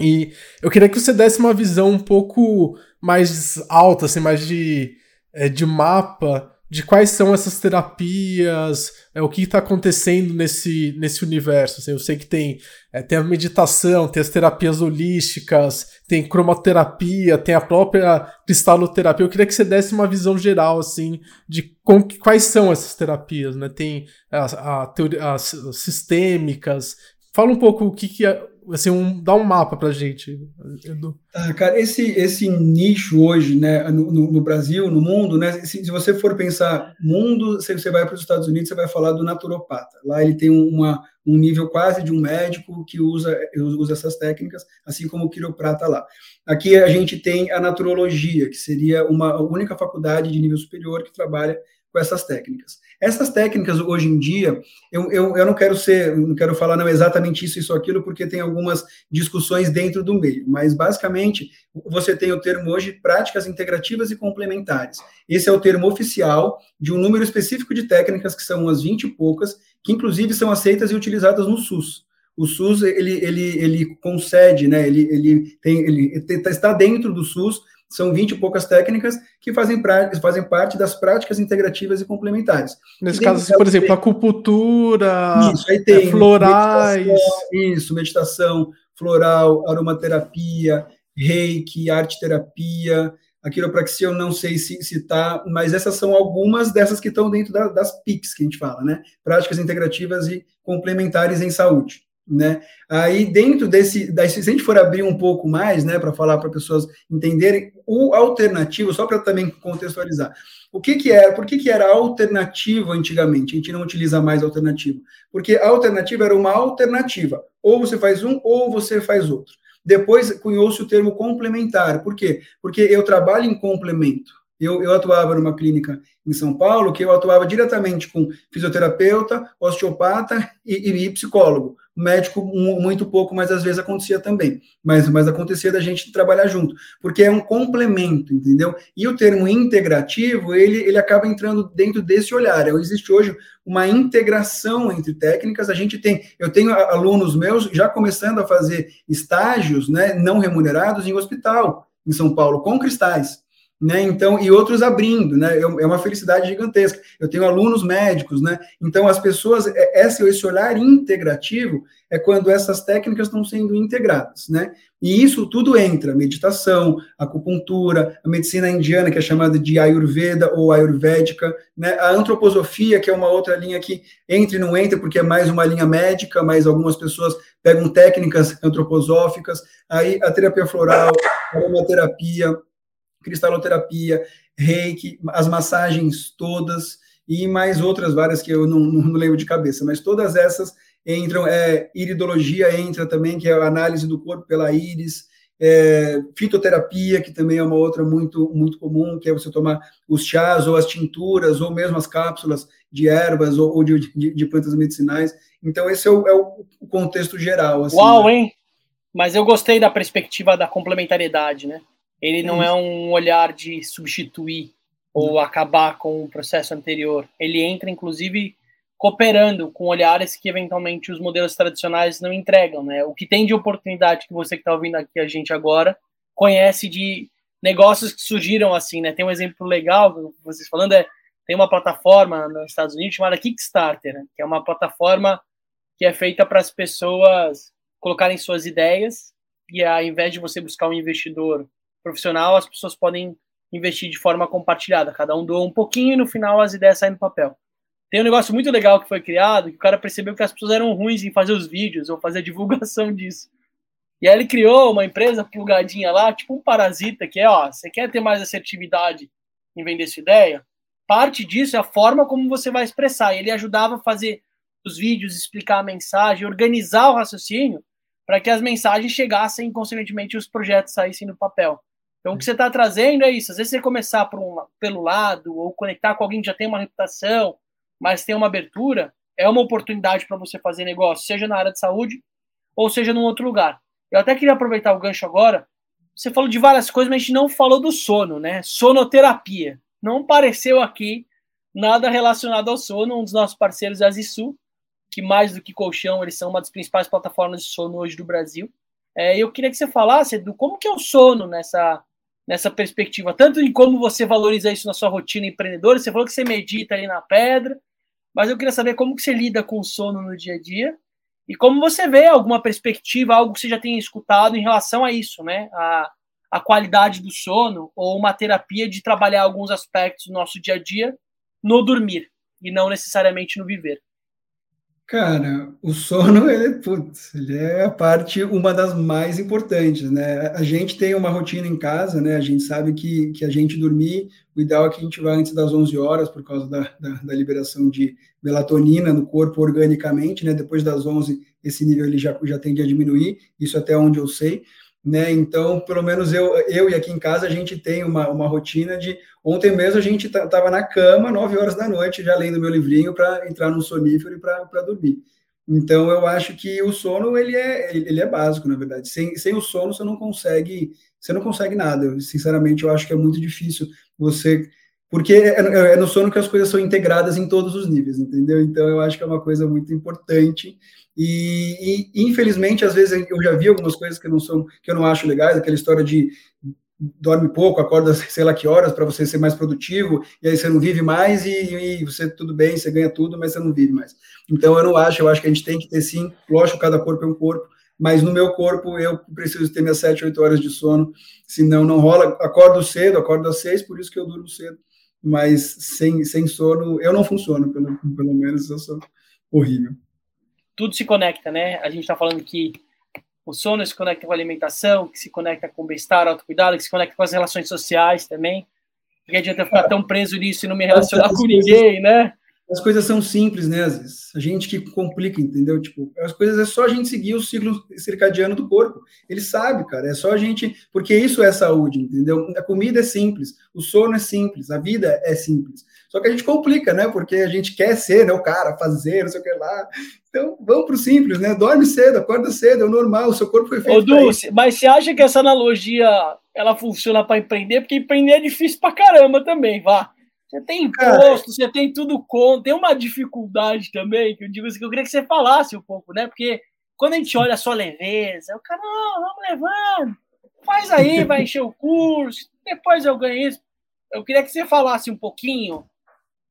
E eu queria que você desse uma visão um pouco mais alta, assim, mais de, é, de mapa de quais são essas terapias, é, o que está acontecendo nesse, nesse universo. Assim, eu sei que tem, é, tem a meditação, tem as terapias holísticas, tem cromoterapia, tem a própria cristaloterapia. Eu queria que você desse uma visão geral assim de com, quais são essas terapias. Né? Tem a, a as sistêmicas. Fala um pouco o que, que é, assim, um, dá um mapa pra gente, Edu. Ah, cara, esse, esse nicho hoje, né, no, no, Brasil, no mundo, né, se, se, você for pensar mundo, se você vai para os Estados Unidos, você vai falar do naturopata. Lá ele tem uma, um nível quase de um médico que usa, usa essas técnicas, assim como o quiroprata lá. Aqui a gente tem a naturologia, que seria uma única faculdade de nível superior que trabalha com essas técnicas. Essas técnicas, hoje em dia, eu, eu, eu não quero ser, não quero falar não exatamente isso, isso, aquilo, porque tem algumas discussões dentro do meio, mas basicamente você tem o termo hoje práticas integrativas e complementares. Esse é o termo oficial de um número específico de técnicas, que são umas 20 e poucas, que inclusive são aceitas e utilizadas no SUS. O SUS, ele, ele, ele concede, né, ele, ele, tem, ele está dentro do SUS são 20 e poucas técnicas que fazem, fazem parte das práticas integrativas e complementares. Nesse caso, por exemplo, tem... acupuntura, isso, aí tem é, florais. Meditação, isso, meditação, floral, aromaterapia, reiki, arte terapia, a quiropraxia eu não sei se citar, tá, mas essas são algumas dessas que estão dentro da, das PICs que a gente fala, né? Práticas integrativas e complementares em saúde né? Aí dentro desse, se a gente for abrir um pouco mais, né, para falar para pessoas entenderem o alternativo, só para também contextualizar. O que que era? Por que que era alternativo antigamente? A gente não utiliza mais alternativo. Porque a alternativa era uma alternativa. Ou você faz um ou você faz outro. Depois cunhou-se o termo complementar. Por quê? Porque eu trabalho em complemento. Eu, eu, atuava numa clínica em São Paulo que eu atuava diretamente com fisioterapeuta, osteopata e, e psicólogo médico muito pouco, mas às vezes acontecia também. Mas, mas acontecia da gente trabalhar junto, porque é um complemento, entendeu? E o termo integrativo, ele, ele acaba entrando dentro desse olhar. Existe hoje uma integração entre técnicas. A gente tem, eu tenho alunos meus já começando a fazer estágios, né, não remunerados em hospital em São Paulo com cristais né? Então, e outros abrindo, né? É, é uma felicidade gigantesca. Eu tenho alunos médicos, né? Então, as pessoas, é, esse, esse olhar integrativo é quando essas técnicas estão sendo integradas, né? E isso tudo entra: meditação, acupuntura, a medicina indiana, que é chamada de Ayurveda ou Ayurvédica, né? A antroposofia, que é uma outra linha que entra e não entra, porque é mais uma linha médica, mas algumas pessoas pegam técnicas antroposóficas, aí a terapia floral, a aromaterapia, cristaloterapia, reiki, as massagens todas e mais outras várias que eu não, não, lembro de cabeça, mas todas essas entram, é, iridologia entra também, que é a análise do corpo pela íris, é, fitoterapia, que também é uma outra muito, muito comum, que é você tomar os chás ou as tinturas, ou mesmo as cápsulas de ervas ou, ou de, de, de, plantas medicinais. Então, esse é o, é o contexto geral. Assim, Uau, né? hein? Mas eu gostei da perspectiva da complementariedade, né? Ele não é um olhar de substituir ou acabar com o processo anterior. Ele entra, inclusive, cooperando com olhares que eventualmente os modelos tradicionais não entregam, né? O que tem de oportunidade que você que está ouvindo aqui a gente agora conhece de negócios que surgiram assim, né? Tem um exemplo legal, vocês falando é tem uma plataforma nos Estados Unidos chamada Kickstarter, né? que é uma plataforma que é feita para as pessoas colocarem suas ideias e ao invés de você buscar um investidor profissional, as pessoas podem investir de forma compartilhada. Cada um doa um pouquinho e no final as ideias saem no papel. Tem um negócio muito legal que foi criado, que o cara percebeu que as pessoas eram ruins em fazer os vídeos ou fazer a divulgação disso. E aí ele criou uma empresa plugadinha lá, tipo um parasita, que é, ó, você quer ter mais assertividade em vender sua ideia? Parte disso é a forma como você vai expressar. E ele ajudava a fazer os vídeos, explicar a mensagem, organizar o raciocínio, para que as mensagens chegassem e, consequentemente, os projetos saíssem no papel. Então, o que você está trazendo é isso. Às vezes, você começar por um, pelo lado, ou conectar com alguém que já tem uma reputação, mas tem uma abertura, é uma oportunidade para você fazer negócio, seja na área de saúde ou seja num outro lugar. Eu até queria aproveitar o gancho agora. Você falou de várias coisas, mas a gente não falou do sono, né? Sonoterapia. Não apareceu aqui nada relacionado ao sono. Um dos nossos parceiros é a Zisu, que mais do que colchão, eles são uma das principais plataformas de sono hoje do Brasil. É, eu queria que você falasse do como que é o sono nessa, nessa perspectiva, tanto em como você valoriza isso na sua rotina empreendedora. Você falou que você medita ali na pedra, mas eu queria saber como que você lida com o sono no dia a dia e como você vê alguma perspectiva, algo que você já tenha escutado em relação a isso, né? A, a qualidade do sono ou uma terapia de trabalhar alguns aspectos do nosso dia a dia no dormir e não necessariamente no viver. Cara, o sono, ele, putz, ele é a parte, uma das mais importantes, né? A gente tem uma rotina em casa, né? A gente sabe que, que a gente dormir, o ideal é que a gente vá antes das 11 horas, por causa da, da, da liberação de melatonina no corpo organicamente, né? Depois das 11, esse nível ele já, já tende a diminuir, isso até onde eu sei né? Então, pelo menos eu, eu e aqui em casa a gente tem uma, uma rotina de ontem mesmo a gente estava na cama, 9 horas da noite, já lendo meu livrinho para entrar no sonífero e para dormir. Então, eu acho que o sono ele é, ele é básico, na verdade. Sem, sem o sono você não consegue, você não consegue nada. Eu, sinceramente, eu acho que é muito difícil você porque é, é, é, no sono que as coisas são integradas em todos os níveis, entendeu? Então eu acho que é uma coisa muito importante e, e, infelizmente às vezes eu já vi algumas coisas que não são que eu não acho legais, aquela história de dorme pouco, acorda sei lá que horas para você ser mais produtivo e aí você não vive mais e, e, você tudo bem, você ganha tudo, mas você não vive mais. Então eu não acho, eu acho que a gente tem que ter sim, lógico, cada corpo é um corpo, mas no meu corpo eu preciso ter minhas 7, 8 horas de sono, senão não rola. Acordo cedo, acordo às 6, por isso que eu durmo cedo mas sem, sem sono eu não funciono, pelo, pelo menos eu sou horrível. Tudo se conecta, né? A gente está falando que o sono se conecta com a alimentação, que se conecta com o bem-estar, autocuidado, que se conecta com as relações sociais também. Porque adianta ficar tão preso nisso e não me relacionar com ninguém, né? As coisas são simples, né? Às vezes. A gente que complica, entendeu? Tipo, as coisas é só a gente seguir o ciclo circadiano do corpo. Ele sabe, cara. É só a gente. Porque isso é saúde, entendeu? A comida é simples, o sono é simples, a vida é simples. Só que a gente complica, né? Porque a gente quer ser, né? O cara, fazer, não sei o que lá. Então, vamos pro simples, né? Dorme cedo, acorda cedo, é o normal, o seu corpo foi feito. Ô, Dulce, mas você acha que essa analogia ela funciona para empreender? Porque empreender é difícil pra caramba também, vá. Você tem imposto, você tem tudo com, tem uma dificuldade também, que eu digo assim, que eu queria que você falasse um pouco, né? Porque quando a gente olha só leveza, o cara, não, vamos levando, faz aí, vai encher o curso, depois eu ganho isso. Eu queria que você falasse um pouquinho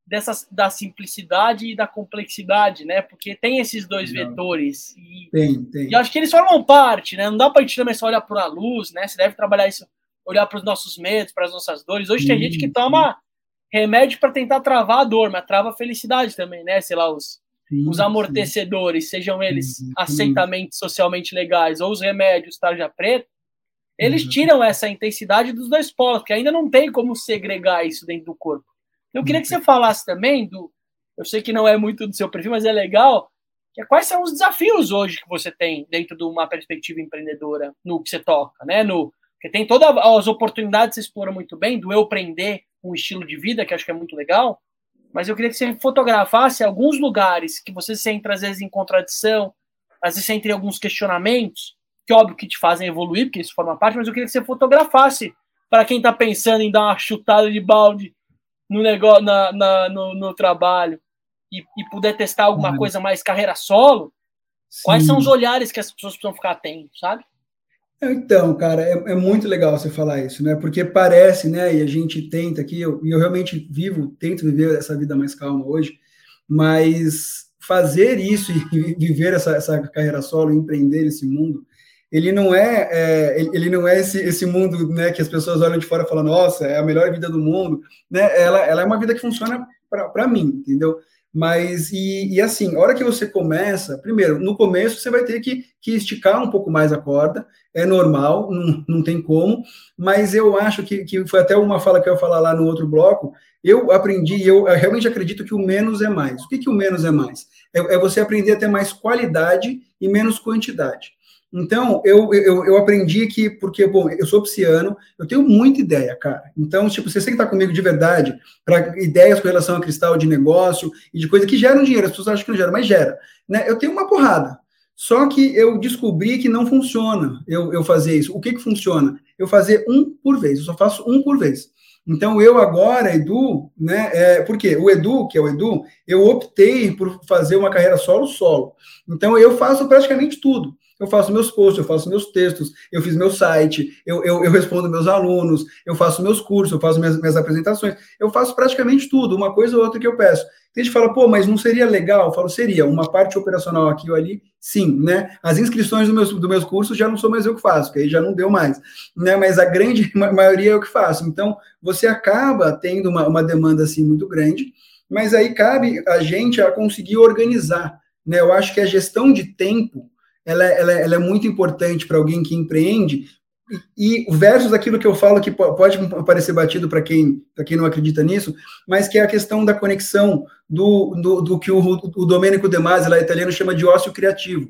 dessa, da simplicidade e da complexidade, né? Porque tem esses dois não. vetores. E, tem, tem. E acho que eles formam parte, né? Não dá para a gente também só olhar para a luz, né? Você deve trabalhar isso, olhar para os nossos medos, para as nossas dores. Hoje tem gente que toma remédio para tentar travar a dor, mas trava a felicidade também, né? Sei lá, os, sim, os amortecedores, sim. sejam eles sim, aceitamente socialmente legais ou os remédios tarja preta, eles tiram essa intensidade dos dois polos, porque ainda não tem como segregar isso dentro do corpo. Eu queria que você falasse também do. Eu sei que não é muito do seu perfil, mas é legal. Que é quais são os desafios hoje que você tem dentro de uma perspectiva empreendedora no que você toca, né? No, porque tem todas as oportunidades que você explora muito bem, do eu prender um estilo de vida, que acho que é muito legal, mas eu queria que você fotografasse alguns lugares que você sente, às vezes, em contradição, às vezes entre alguns questionamentos, que óbvio que te fazem evoluir, porque isso forma parte, mas eu queria que você fotografasse para quem está pensando em dar uma chutada de balde no negócio, na, na no, no, trabalho e, e, puder testar alguma uhum. coisa mais carreira solo, Sim. quais são os olhares que as pessoas precisam ficar atentos, sabe? Então, cara, é, é, muito legal você falar isso, né? Porque parece, né? E a gente tenta aqui, e eu, eu, realmente vivo, tento viver essa vida mais calma hoje, mas fazer isso e viver essa, essa carreira solo, empreender esse mundo, ele não é, é ele não é esse, esse mundo, né? Que as pessoas olham de fora e falam, nossa, é a melhor vida do mundo, né? Ela, ela é uma vida que funciona para mim, entendeu? Mas, e, e, assim, a hora que você começa, primeiro, no começo você vai ter que, que esticar um pouco mais a corda, é normal, não, não tem como, mas eu acho que, que foi até uma fala que eu ia falar lá no outro bloco, eu aprendi, eu, realmente acredito que o menos é mais. O que, que o menos é mais? É, é você aprender a ter mais qualidade e menos quantidade. Então, eu, eu, eu aprendi que, porque, bom, eu sou pisciano, eu tenho muita ideia, cara. Então, tipo, você tem que estar comigo de verdade, para ideias com relação a cristal de negócio e de coisa que geram dinheiro. As pessoas acham que não gera, mas gera. Né? Eu tenho uma porrada. Só que eu descobri que não funciona eu, eu fazer isso. O que, que funciona? Eu fazer um por vez. Eu só faço um por vez. Então, eu agora, Edu, né? É, por quê? O Edu, que é o Edu, eu optei por fazer uma carreira solo-solo. Então, eu faço praticamente tudo. Eu faço meus posts, eu faço meus textos, eu fiz meu site, eu, eu, eu respondo meus alunos, eu faço meus cursos, eu faço minhas, minhas apresentações, eu faço praticamente tudo, uma coisa ou outra que eu peço. Tem gente fala, pô, mas não seria legal? Eu falo, seria. Uma parte operacional aqui ou ali, sim, né? As inscrições dos meus, do meus cursos já não sou mais eu que faço, porque aí já não deu mais, né? Mas a grande maioria é eu que faço. Então, você acaba tendo uma, uma demanda, assim, muito grande, mas aí cabe a gente a conseguir organizar, né? Eu acho que a gestão de tempo, ela, ela, ela é muito importante para alguém que empreende, e, e versus aquilo que eu falo que pode parecer batido para quem, quem não acredita nisso, mas que é a questão da conexão do, do, do que o, o Domenico De Masi, lá italiano, chama de ócio criativo,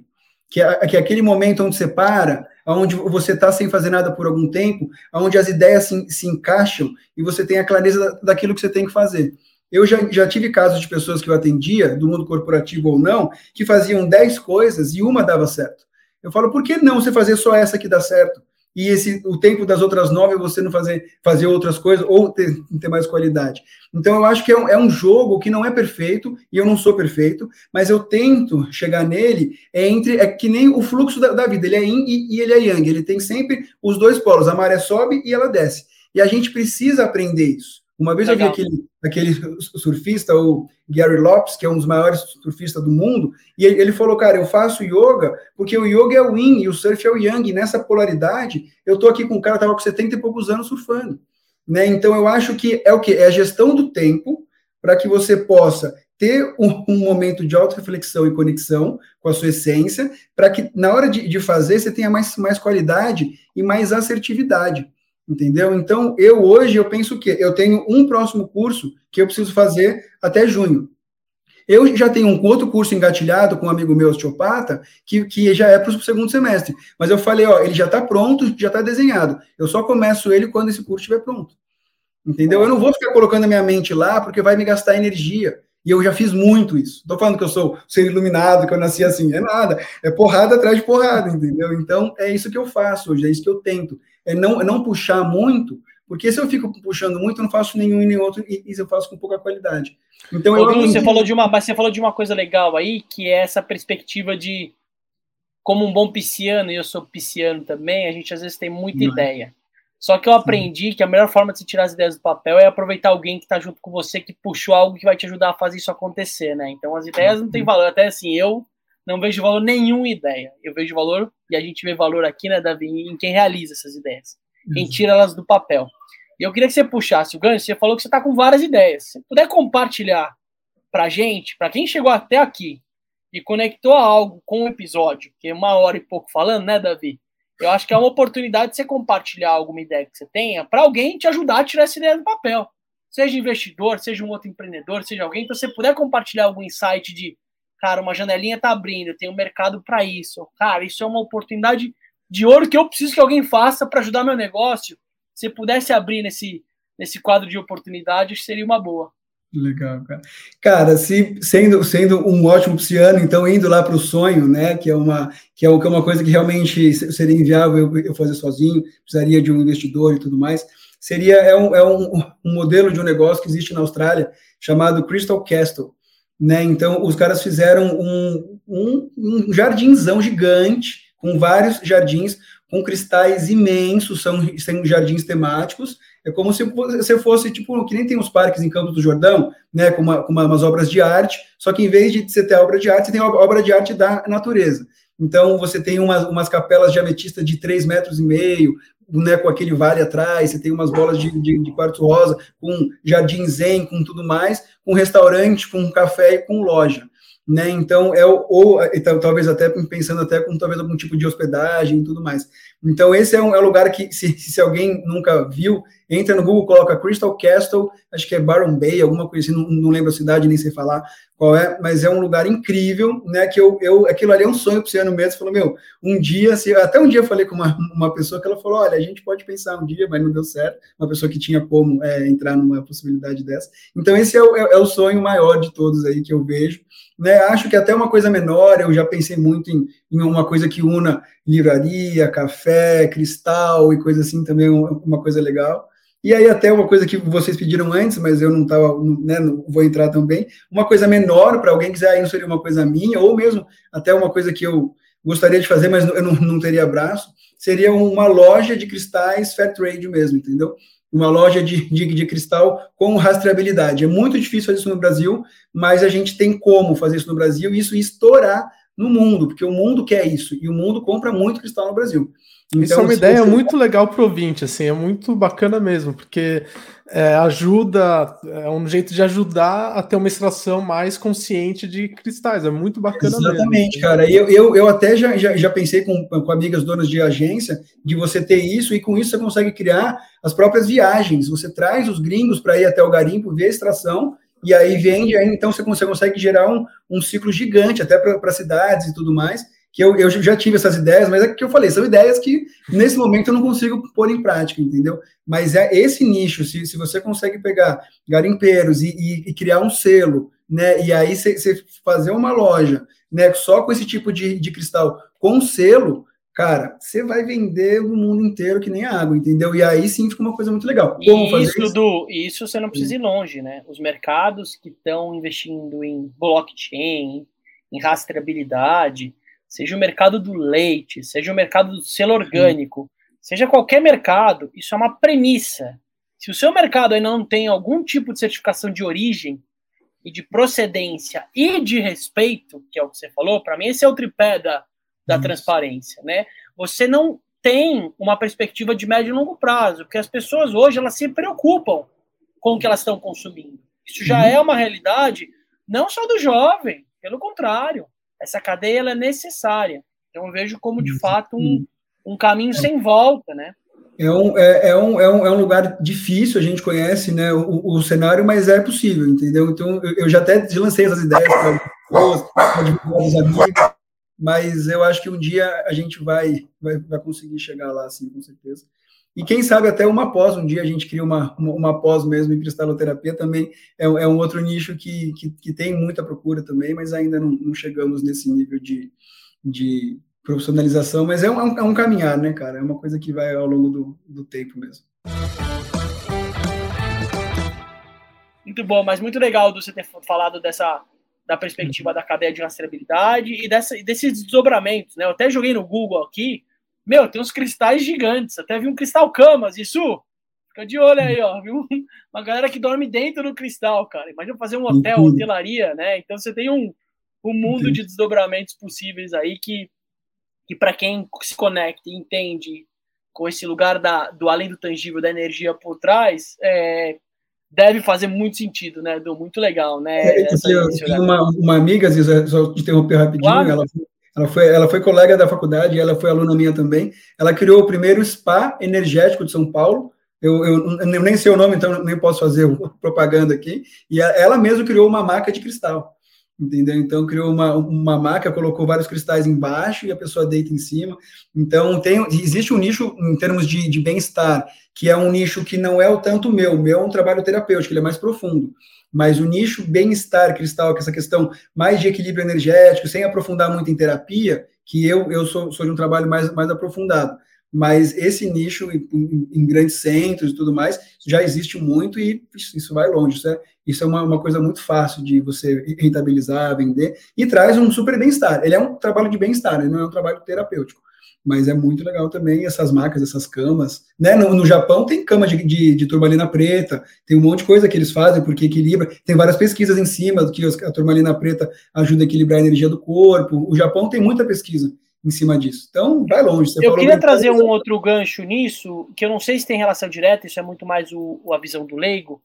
que é, que é aquele momento onde você para, onde você está sem fazer nada por algum tempo, onde as ideias se, se encaixam e você tem a clareza daquilo que você tem que fazer. Eu já, já tive casos de pessoas que eu atendia, do mundo corporativo ou não, que faziam 10 coisas e uma dava certo. Eu falo, por que não você fazer só essa que dá certo? E esse, o tempo das outras nove você não fazer, fazer outras coisas ou ter, ter mais qualidade. Então, eu acho que é um, é um jogo que não é perfeito, e eu não sou perfeito, mas eu tento chegar nele é entre. É que nem o fluxo da, da vida, ele é yin e, e ele é yang. Ele tem sempre os dois polos, a maré sobe e ela desce. E a gente precisa aprender isso. Uma vez Legal. eu vi aquele, aquele surfista, o Gary Lopes, que é um dos maiores surfistas do mundo, e ele, ele falou, cara, eu faço yoga porque o yoga é o yin e o surf é o yang, e nessa polaridade, eu tô aqui com um cara que tava com 70 e poucos anos surfando. Né? Então, eu acho que é o que? É a gestão do tempo para que você possa ter um, um momento de auto-reflexão e conexão com a sua essência, para que na hora de, de fazer você tenha mais, mais qualidade e mais assertividade entendeu? Então, eu hoje, eu penso que eu tenho um próximo curso que eu preciso fazer até junho. Eu já tenho um outro curso engatilhado com um amigo meu, osteopata, que, que já é para o segundo semestre. Mas eu falei, ó, ele já está pronto, já está desenhado. Eu só começo ele quando esse curso estiver pronto. Entendeu? Eu não vou ficar colocando a minha mente lá, porque vai me gastar energia. E eu já fiz muito isso. Estou falando que eu sou ser iluminado, que eu nasci assim. É nada. É porrada atrás de porrada, entendeu? Então, é isso que eu faço hoje, é isso que eu tento é não, é não puxar muito, porque se eu fico puxando muito, eu não faço nenhum e nem outro, e, e eu faço com pouca qualidade. Então, eu você falou de uma, você falou de uma coisa legal aí, que é essa perspectiva de como um bom pisciano, e eu sou pisciano também, a gente às vezes tem muita não. É. ideia. Só que eu aprendi que a melhor forma de você tirar as ideias do papel é aproveitar alguém que está junto com você, que puxou algo que vai te ajudar a fazer isso acontecer, né? Então as ideias não têm valor. Até assim, eu não vejo valor nenhum em ideia. Eu vejo valor, e a gente vê valor aqui, né, Davi, em quem realiza essas ideias, quem tira elas do papel. E eu queria que você puxasse o gancho, você falou que você está com várias ideias. Se puder compartilhar para gente, para quem chegou até aqui e conectou algo com o episódio, que é uma hora e pouco falando, né, Davi? Eu acho que é uma oportunidade de você compartilhar alguma ideia que você tenha para alguém te ajudar a tirar essa ideia do papel. Seja investidor, seja um outro empreendedor, seja alguém, então se você puder compartilhar algum insight de cara, uma janelinha tá abrindo, tem um mercado para isso. Cara, isso é uma oportunidade de ouro que eu preciso que alguém faça para ajudar meu negócio. Se pudesse abrir nesse, nesse quadro de oportunidades, seria uma boa. Legal, cara. Cara, se, sendo, sendo um ótimo pisciano, então indo lá para o sonho, né, que é uma que é, é uma coisa que realmente seria inviável eu fazer sozinho, precisaria de um investidor e tudo mais. Seria é um, é um, um modelo de um negócio que existe na Austrália chamado Crystal Castle. Né? Então, os caras fizeram um, um, um jardinzão gigante, com vários jardins, com cristais imensos, são, são jardins temáticos. É como se você fosse, tipo, que nem tem os parques em Campos do Jordão, né, com, uma, com uma, umas obras de arte, só que em vez de você ter obra de arte, você tem obra de arte da natureza. Então, você tem umas, umas capelas de ametista de 3 metros e meio, né, com aquele vale atrás, você tem umas bolas de, de, de quartzo rosa, com jardim zen, com tudo mais, com restaurante, com café e com loja. Né? Então, é ou talvez até pensando até com talvez algum tipo de hospedagem e tudo mais. Então, esse é um, é um lugar que, se, se alguém nunca viu, entra no Google, coloca Crystal Castle, acho que é Baron Bay, alguma coisa assim, não, não lembro a cidade, nem sei falar, qual é, mas é um lugar incrível, né? Que eu, eu aquilo ali é um sonho para o ano mesmo. Falou, meu, um dia, até um dia eu falei com uma, uma pessoa que ela falou: olha, a gente pode pensar um dia, mas não deu certo. Uma pessoa que tinha como é, entrar numa possibilidade dessa. Então, esse é o, é, é o sonho maior de todos aí que eu vejo. Né, acho que até uma coisa menor, eu já pensei muito em, em, uma coisa que una livraria, café, cristal e coisa assim também, uma coisa legal. E aí, até uma coisa que vocês pediram antes, mas eu não estava, né, não vou entrar também, uma coisa menor para alguém quiser inserir uma coisa minha, ou mesmo até uma coisa que eu gostaria de fazer, mas eu não, não teria braço, seria uma loja de cristais fair trade mesmo, entendeu? Uma loja de, de, de, cristal com rastreabilidade. É muito difícil fazer isso no Brasil, mas a gente tem como fazer isso no Brasil e isso estourar no mundo, porque o mundo quer isso, e o mundo compra muito cristal no Brasil. Então, Isso é uma ideia você... muito legal para o ouvinte, assim, é muito bacana mesmo, porque é, ajuda, é um jeito de ajudar a ter uma extração mais consciente de cristais, é muito bacana Exatamente, mesmo. cara. Eu, eu, eu até já, já, já pensei com, com amigas donas de agência de você ter isso, e com isso você consegue criar as próprias viagens. Você traz os gringos para ir até o garimpo, ver a extração, e aí vende, aí então você consegue, consegue gerar um, um ciclo gigante até para cidades e tudo mais que eu, eu já tive essas ideias, mas é que eu falei, são ideias que nesse momento eu não consigo pôr em prática, entendeu? Mas é esse nicho, se, se você consegue pegar garimpeiros e, e, e criar um selo, né? E aí você fazer uma loja, né? Só com esse tipo de, de cristal com selo, cara, você vai vender no mundo inteiro que nem água, entendeu? E aí sim fica uma coisa muito legal. Como e isso, isso? Du, isso você não precisa ir longe, né? Os mercados que estão investindo em blockchain, em rastreabilidade, seja o mercado do leite, seja o mercado do selo orgânico, seja qualquer mercado, isso é uma premissa. Se o seu mercado ainda não tem algum tipo de certificação de origem e de procedência e de respeito, que é o que você falou, para mim esse é o tripé da, da transparência, né? Você não tem uma perspectiva de médio e longo prazo, porque as pessoas hoje elas se preocupam com o que elas estão consumindo. Isso já uhum. é uma realidade não só do jovem, pelo contrário essa cadeia ela é necessária. Então eu vejo como de fato um, um caminho sem volta, né? É um, é, é, um, é, um, é um lugar difícil, a gente conhece né, o, o cenário, mas é possível, entendeu? Então, eu, eu já até lancei essas ideias para os amigos, mas eu acho que um dia a gente vai, vai, vai conseguir chegar lá, assim, com certeza. E quem sabe até uma pós, um dia a gente cria uma, uma, pós mesmo em cristaloterapia, também é, é, um outro nicho que, que, que, tem muita procura também, mas ainda não, não chegamos nesse nível de, de profissionalização, mas é um, é um caminhar, né, cara? É uma coisa que vai ao longo do, do tempo mesmo. Muito bom, mas muito legal você ter falado dessa da perspectiva da cadeia de rastreabilidade e dessa, desses desdobramentos, né? Eu até joguei no Google aqui, meu, tem uns cristais gigantes. Até vi um cristal camas, isso. Fica de olho aí, ó. Viu? Uma galera que dorme dentro do cristal, cara. Imagina fazer um hotel, hotelaria, né? Então você tem um, um mundo de desdobramentos possíveis aí que, que para quem se conecta e entende com esse lugar da, do além do tangível, da energia por trás, é, deve fazer muito sentido, né? Do muito legal, né? É, eu uma, uma amiga, às vezes, só te interromper rapidinho, claro. ela ela foi, ela foi colega da faculdade, ela foi aluna minha também. Ela criou o primeiro spa energético de São Paulo. Eu, eu, eu nem sei o nome, então nem posso fazer propaganda aqui. E ela mesma criou uma maca de cristal entendeu? Então criou uma, uma maca, colocou vários cristais embaixo e a pessoa deita em cima. Então tem, existe um nicho em termos de, de bem-estar, que é um nicho que não é o tanto meu, o meu é um trabalho terapêutico, ele é mais profundo. Mas o nicho bem-estar cristal, que é essa questão mais de equilíbrio energético, sem aprofundar muito em terapia, que eu, eu sou, sou de um trabalho mais, mais aprofundado. Mas esse nicho em, em, grandes centros e tudo mais já existe muito e isso vai longe. Isso é, isso é uma, uma coisa muito fácil de você rentabilizar, vender e traz um super bem-estar. Ele é um trabalho de bem-estar, não é um trabalho terapêutico mas é muito legal também essas marcas, essas camas. Né? No, no Japão tem cama de, de, de, turmalina preta, tem um monte de coisa que eles fazem porque equilibra. Tem várias pesquisas em cima que a turmalina preta ajuda a equilibrar a energia do corpo. O Japão tem muita pesquisa em cima disso. Então, vai longe. eu queria trazer coisa. um outro gancho nisso, que eu não sei se tem relação direta, isso é muito mais o, a visão do leigo.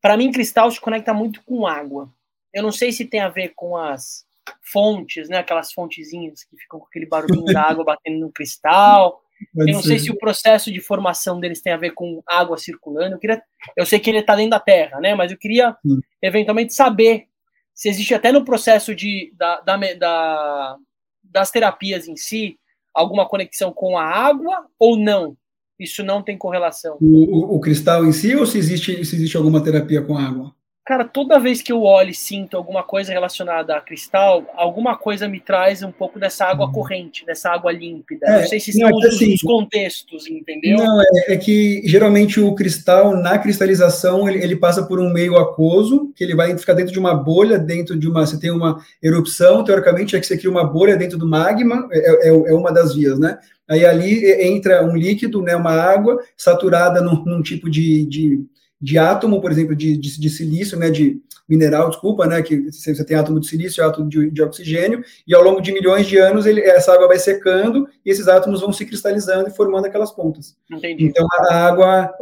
Para mim, cristal se conecta muito com água. Eu não sei se tem a ver com as fontes, né? Aquelas fontezinhas que ficam com aquele barulhinho da água batendo no cristal. Pode eu não ser. sei se o processo de formação deles tem a ver com água circulando. Eu, queria, eu sei que ele está dentro da terra, né? Mas eu queria hum. eventualmente saber se existe até no processo de, da, da, da, das terapias em si alguma conexão com a água ou não? Isso não tem correlação. O, o, o cristal em si ou se existe, se existe alguma terapia com água? Cara, toda vez que eu olho e sinto alguma coisa relacionada a cristal, alguma coisa me traz um pouco dessa água uhum. corrente, dessa água límpida. É, não sei se são é os, assim, os, contextos, entendeu? Não, é, é, que geralmente o cristal, na cristalização, ele, ele, passa por um meio aquoso, que ele vai ficar dentro de uma bolha, dentro de uma. Você tem uma erupção, teoricamente, é que você cria uma bolha dentro do magma, é, é, é uma das vias, né? Aí ali entra um líquido, né, uma água saturada num, num tipo de, de de átomo, por exemplo, de, de, de, silício, né, de mineral, desculpa, né, que você tem átomo de silício e átomo de, de, oxigênio, e ao longo de milhões de anos ele, essa água vai secando e esses átomos vão se cristalizando e formando aquelas pontas. Entendi. Então a água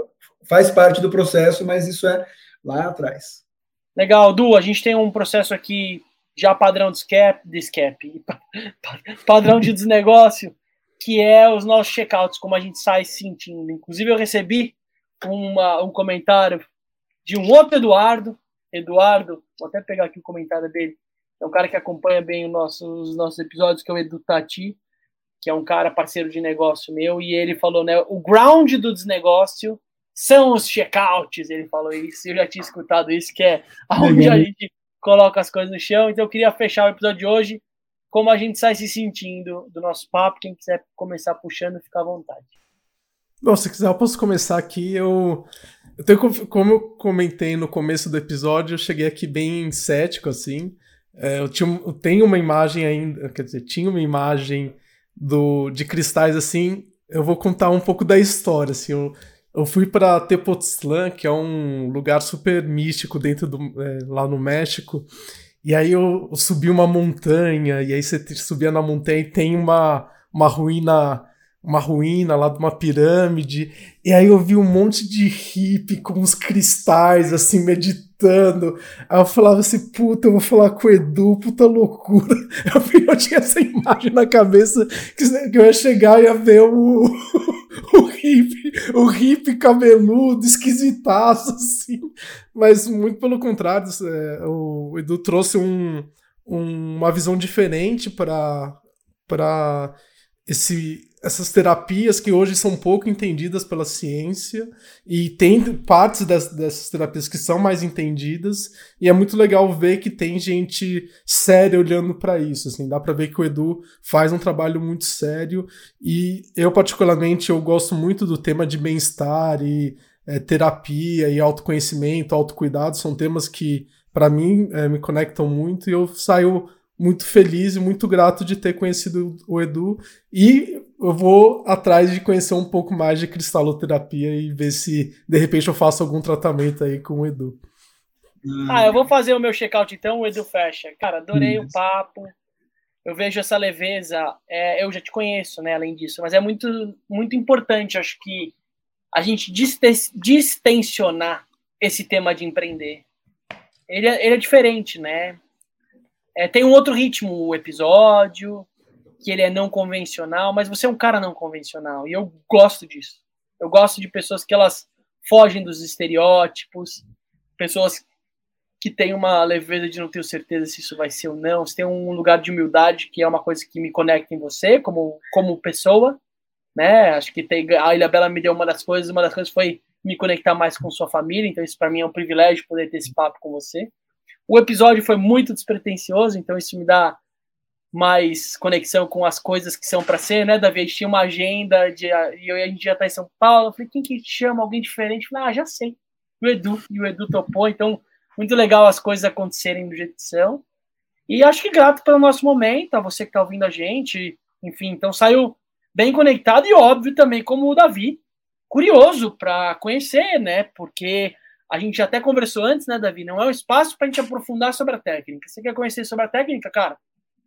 faz parte do processo, mas isso é lá atrás. Legal, Du, a gente tem um processo aqui já padrão de escape, de escape padrão de desnegócio, que é os nossos checkouts, como a gente sai sentindo. Inclusive eu recebi uma, um comentário de um outro Eduardo. Eduardo, vou até pegar aqui o comentário dele. É um cara que acompanha bem os nossos, os nossos episódios, que é o Edu Tati, que é um cara parceiro de negócio meu, e ele falou, né? O ground do desnegócio são os checkouts. Ele falou isso, eu já tinha escutado isso, que é onde a gente coloca as coisas no chão. Então eu queria fechar o episódio de hoje como a gente sai se sentindo do nosso papo. Quem quiser começar puxando, fica à vontade. Bom, se quiser, eu posso começar aqui. Eu, eu tenho, como eu comentei no começo do episódio, eu cheguei aqui bem cético, assim. É, eu, tinha, eu tenho uma imagem ainda, quer dizer, tinha uma imagem do, de cristais assim. Eu vou contar um pouco da história, assim. Eu, eu fui para Tepoztlán, que é um lugar super místico dentro do, é, lá no México. E aí eu, eu subi uma montanha, e aí você subia na montanha e tem uma, uma ruína uma ruína lá de uma pirâmide, e aí eu vi um monte de hippie com uns cristais, assim, meditando. Aí eu falava assim, puta, eu vou falar com o Edu, puta loucura. Eu, tinha essa imagem na cabeça que, eu ia chegar e ia ver o, o hippie, o hippie cabeludo, esquisitaço, assim. Mas muito pelo contrário, é, o Edu trouxe um, um, uma visão diferente para esse essas terapias que hoje são pouco entendidas pela ciência e tem partes das, dessas terapias que são mais entendidas e é muito legal ver que tem gente séria olhando para isso assim dá para ver que o Edu faz um trabalho muito sério e eu particularmente eu gosto muito do tema de bem-estar e é, terapia e autoconhecimento autocuidado são temas que para mim é, me conectam muito e eu saio muito feliz e muito grato de ter conhecido o Edu e eu vou atrás de conhecer um pouco mais de cristaloterapia e ver se de repente eu faço algum tratamento aí com o Edu. Ah, eu vou fazer o meu check-out então, o Edu fecha. Cara, adorei Isso. o papo. Eu vejo essa leveza. É, eu já te conheço, né? Além disso, mas é muito, muito importante, acho que a gente distensionar esse tema de empreender. Ele é, ele é diferente, né? É, tem um outro ritmo o episódio, que ele é não convencional, mas você é um cara não convencional, e eu gosto disso. Eu gosto de pessoas que elas fogem dos estereótipos, pessoas que têm uma leveza de não ter certeza se isso vai ser ou não, você tem um lugar de humildade que é uma coisa que me conecta em você como, como pessoa, né? Acho que tem, a Ilha Bela me deu uma das coisas, uma das coisas foi me conectar mais com sua família, então isso para mim é um privilégio poder ter esse papo com você. O episódio foi muito despretensioso, então isso me dá mais conexão com as coisas que são para ser, né, Davi? A gente tinha uma agenda de, e a gente já tá em São Paulo. Eu falei, quem que chama? Alguém diferente? Eu falei, ah, já sei. O Edu. E o Edu topou. Então, muito legal as coisas acontecerem do jeito que são. E acho que grato pelo nosso momento, a você que tá ouvindo a gente. Enfim, então saiu bem conectado e óbvio também, como o Davi, curioso para conhecer, né? Porque a gente até conversou antes, né, Davi? Não é um espaço para a gente aprofundar sobre a técnica. Você quer conhecer sobre a técnica, cara?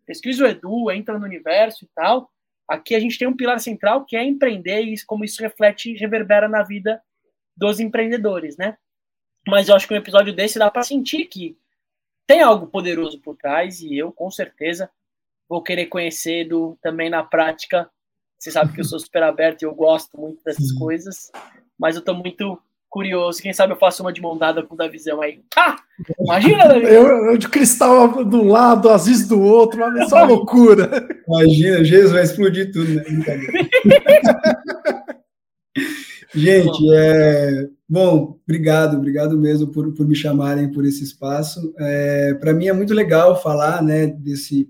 Pesquisa o Edu, entra no universo e tal. Aqui a gente tem um pilar central que é empreender e como isso reflete e reverbera na vida dos empreendedores, né? Mas eu acho que um episódio desse dá para sentir que tem algo poderoso por trás e eu, com certeza, vou querer conhecer do, também na prática. Você sabe que eu sou super aberto e eu gosto muito dessas coisas, mas eu estou muito curioso. Quem sabe eu faço uma de mão dada com o Davizão aí. Ah! Imagina, eu, eu, de cristal de um lado, Aziz do outro, mas é só loucura. Imagina, Jesus vai explodir tudo, né? Gente, é, bom, obrigado, obrigado mesmo por, por me chamarem por esse espaço. É, Para mim é muito legal falar, né, desse,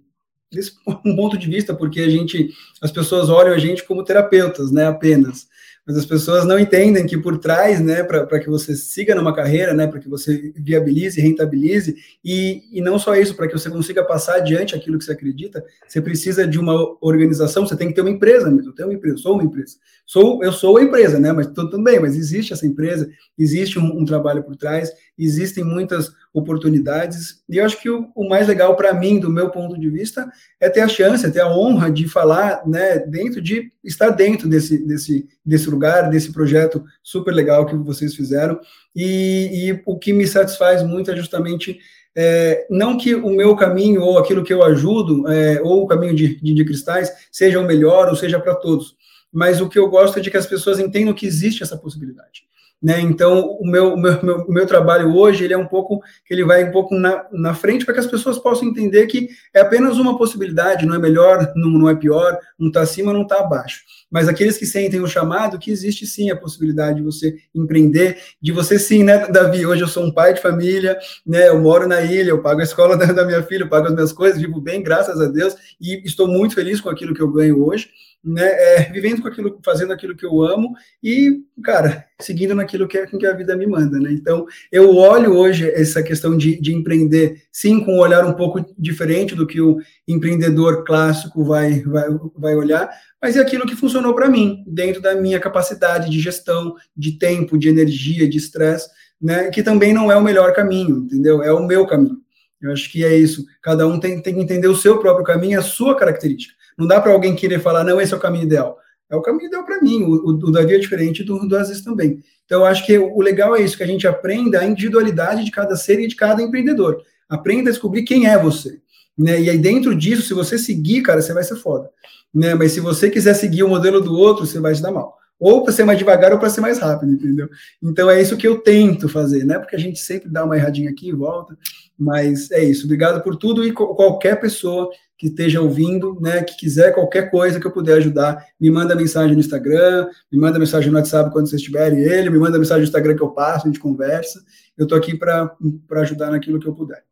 desse ponto de vista, porque a gente, as pessoas olham a gente como terapeutas, né, apenas mas as pessoas não entendem que por trás, né, para que você siga numa carreira, né, para que você viabilize, rentabilize, e, e não só isso, para que você consiga passar adiante aquilo que você acredita, você precisa de uma organização, você tem que ter uma empresa mesmo, eu tenho uma empresa, sou uma empresa, sou, eu sou a empresa, né, mas tudo bem, mas existe essa empresa, existe um, um trabalho por trás, existem muitas oportunidades. E eu acho que o, o mais legal para mim, do meu ponto de vista, é ter a chance, é ter a honra de falar, né, dentro de estar dentro desse, desse, desse lugar, desse projeto super legal que vocês fizeram. E, e o que me satisfaz muito é justamente é, não que o meu caminho ou aquilo que eu ajudo, é, ou o caminho de, de, de cristais, seja o melhor ou seja para todos, mas o que eu gosto é de que as pessoas entendam que existe essa possibilidade. Né? Então, o meu, meu, meu, meu, trabalho hoje, ele é um pouco, ele vai um pouco na, na frente para que as pessoas possam entender que é apenas uma possibilidade, não é melhor, não, não é pior, não está acima, não está abaixo. Mas aqueles que sentem o chamado, que existe sim a possibilidade de você empreender, de você sim, né, Davi? Hoje eu sou um pai de família, né? Eu moro na ilha, eu pago a escola da, minha filha, eu pago as minhas coisas, vivo bem, graças a Deus, e estou muito feliz com aquilo que eu ganho hoje né, é, vivendo com aquilo, fazendo aquilo que eu amo e, cara, seguindo naquilo que, é, que a vida me manda, né? Então, eu olho hoje essa questão de, de empreender, sim, com um olhar um pouco diferente do que o empreendedor clássico vai, vai, vai olhar, mas é aquilo que funcionou para mim, dentro da minha capacidade de gestão, de tempo, de energia, de estresse, né? Que também não é o melhor caminho, entendeu? É o meu caminho. Eu acho que é isso. Cada um tem, tem que entender o seu próprio caminho, a sua característica. Não dá para alguém querer falar, não, esse é o caminho ideal. É o caminho ideal para mim. O, o, Davi é diferente do, do Aziz também. Então, eu acho que o, o legal é isso, que a gente aprenda a individualidade de cada ser e de cada empreendedor. Aprenda a descobrir quem é você. Né? E aí, dentro disso, se você seguir, cara, você vai ser foda. Né? Mas se você quiser seguir o modelo do outro, você vai se dar mal. Ou para ser mais devagar ou para ser mais rápido, entendeu? Então é isso que eu tento fazer, né? Porque a gente sempre dá uma erradinha aqui e volta. Mas é isso. Obrigado por tudo e qualquer pessoa que esteja ouvindo, né, que quiser qualquer coisa que eu puder ajudar, me manda mensagem no Instagram, me manda mensagem no WhatsApp quando vocês tiverem ele, me manda mensagem no Instagram que eu passo, a gente conversa. Eu estou aqui para ajudar naquilo que eu puder.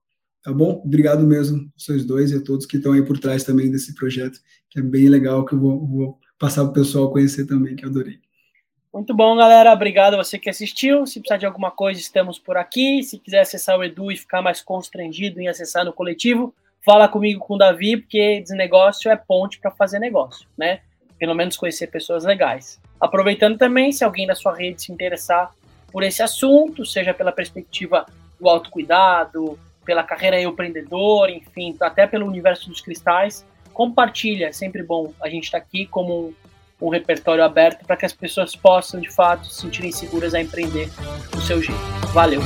Tá bom? Obrigado mesmo, vocês dois e a todos que estão aí por trás também desse projeto, que é bem legal, que eu vou, vou passar para o pessoal conhecer também, que eu adorei. Muito bom, galera. Obrigado a você que assistiu. Se precisar de alguma coisa, estamos por aqui. Se quiser acessar o Edu e ficar mais constrangido em acessar no coletivo, fala comigo com o Davi, porque desnegócio é ponte para fazer negócio, né? Pelo menos conhecer pessoas legais. Aproveitando também, se alguém da sua rede se interessar por esse assunto, seja pela perspectiva do autocuidado, pela carreira empreendedora, enfim, até pelo universo dos cristais, compartilha. É sempre bom a gente estar tá aqui como um, um repertório aberto para que as pessoas possam, de fato, se sentirem seguras a empreender do seu jeito. Valeu!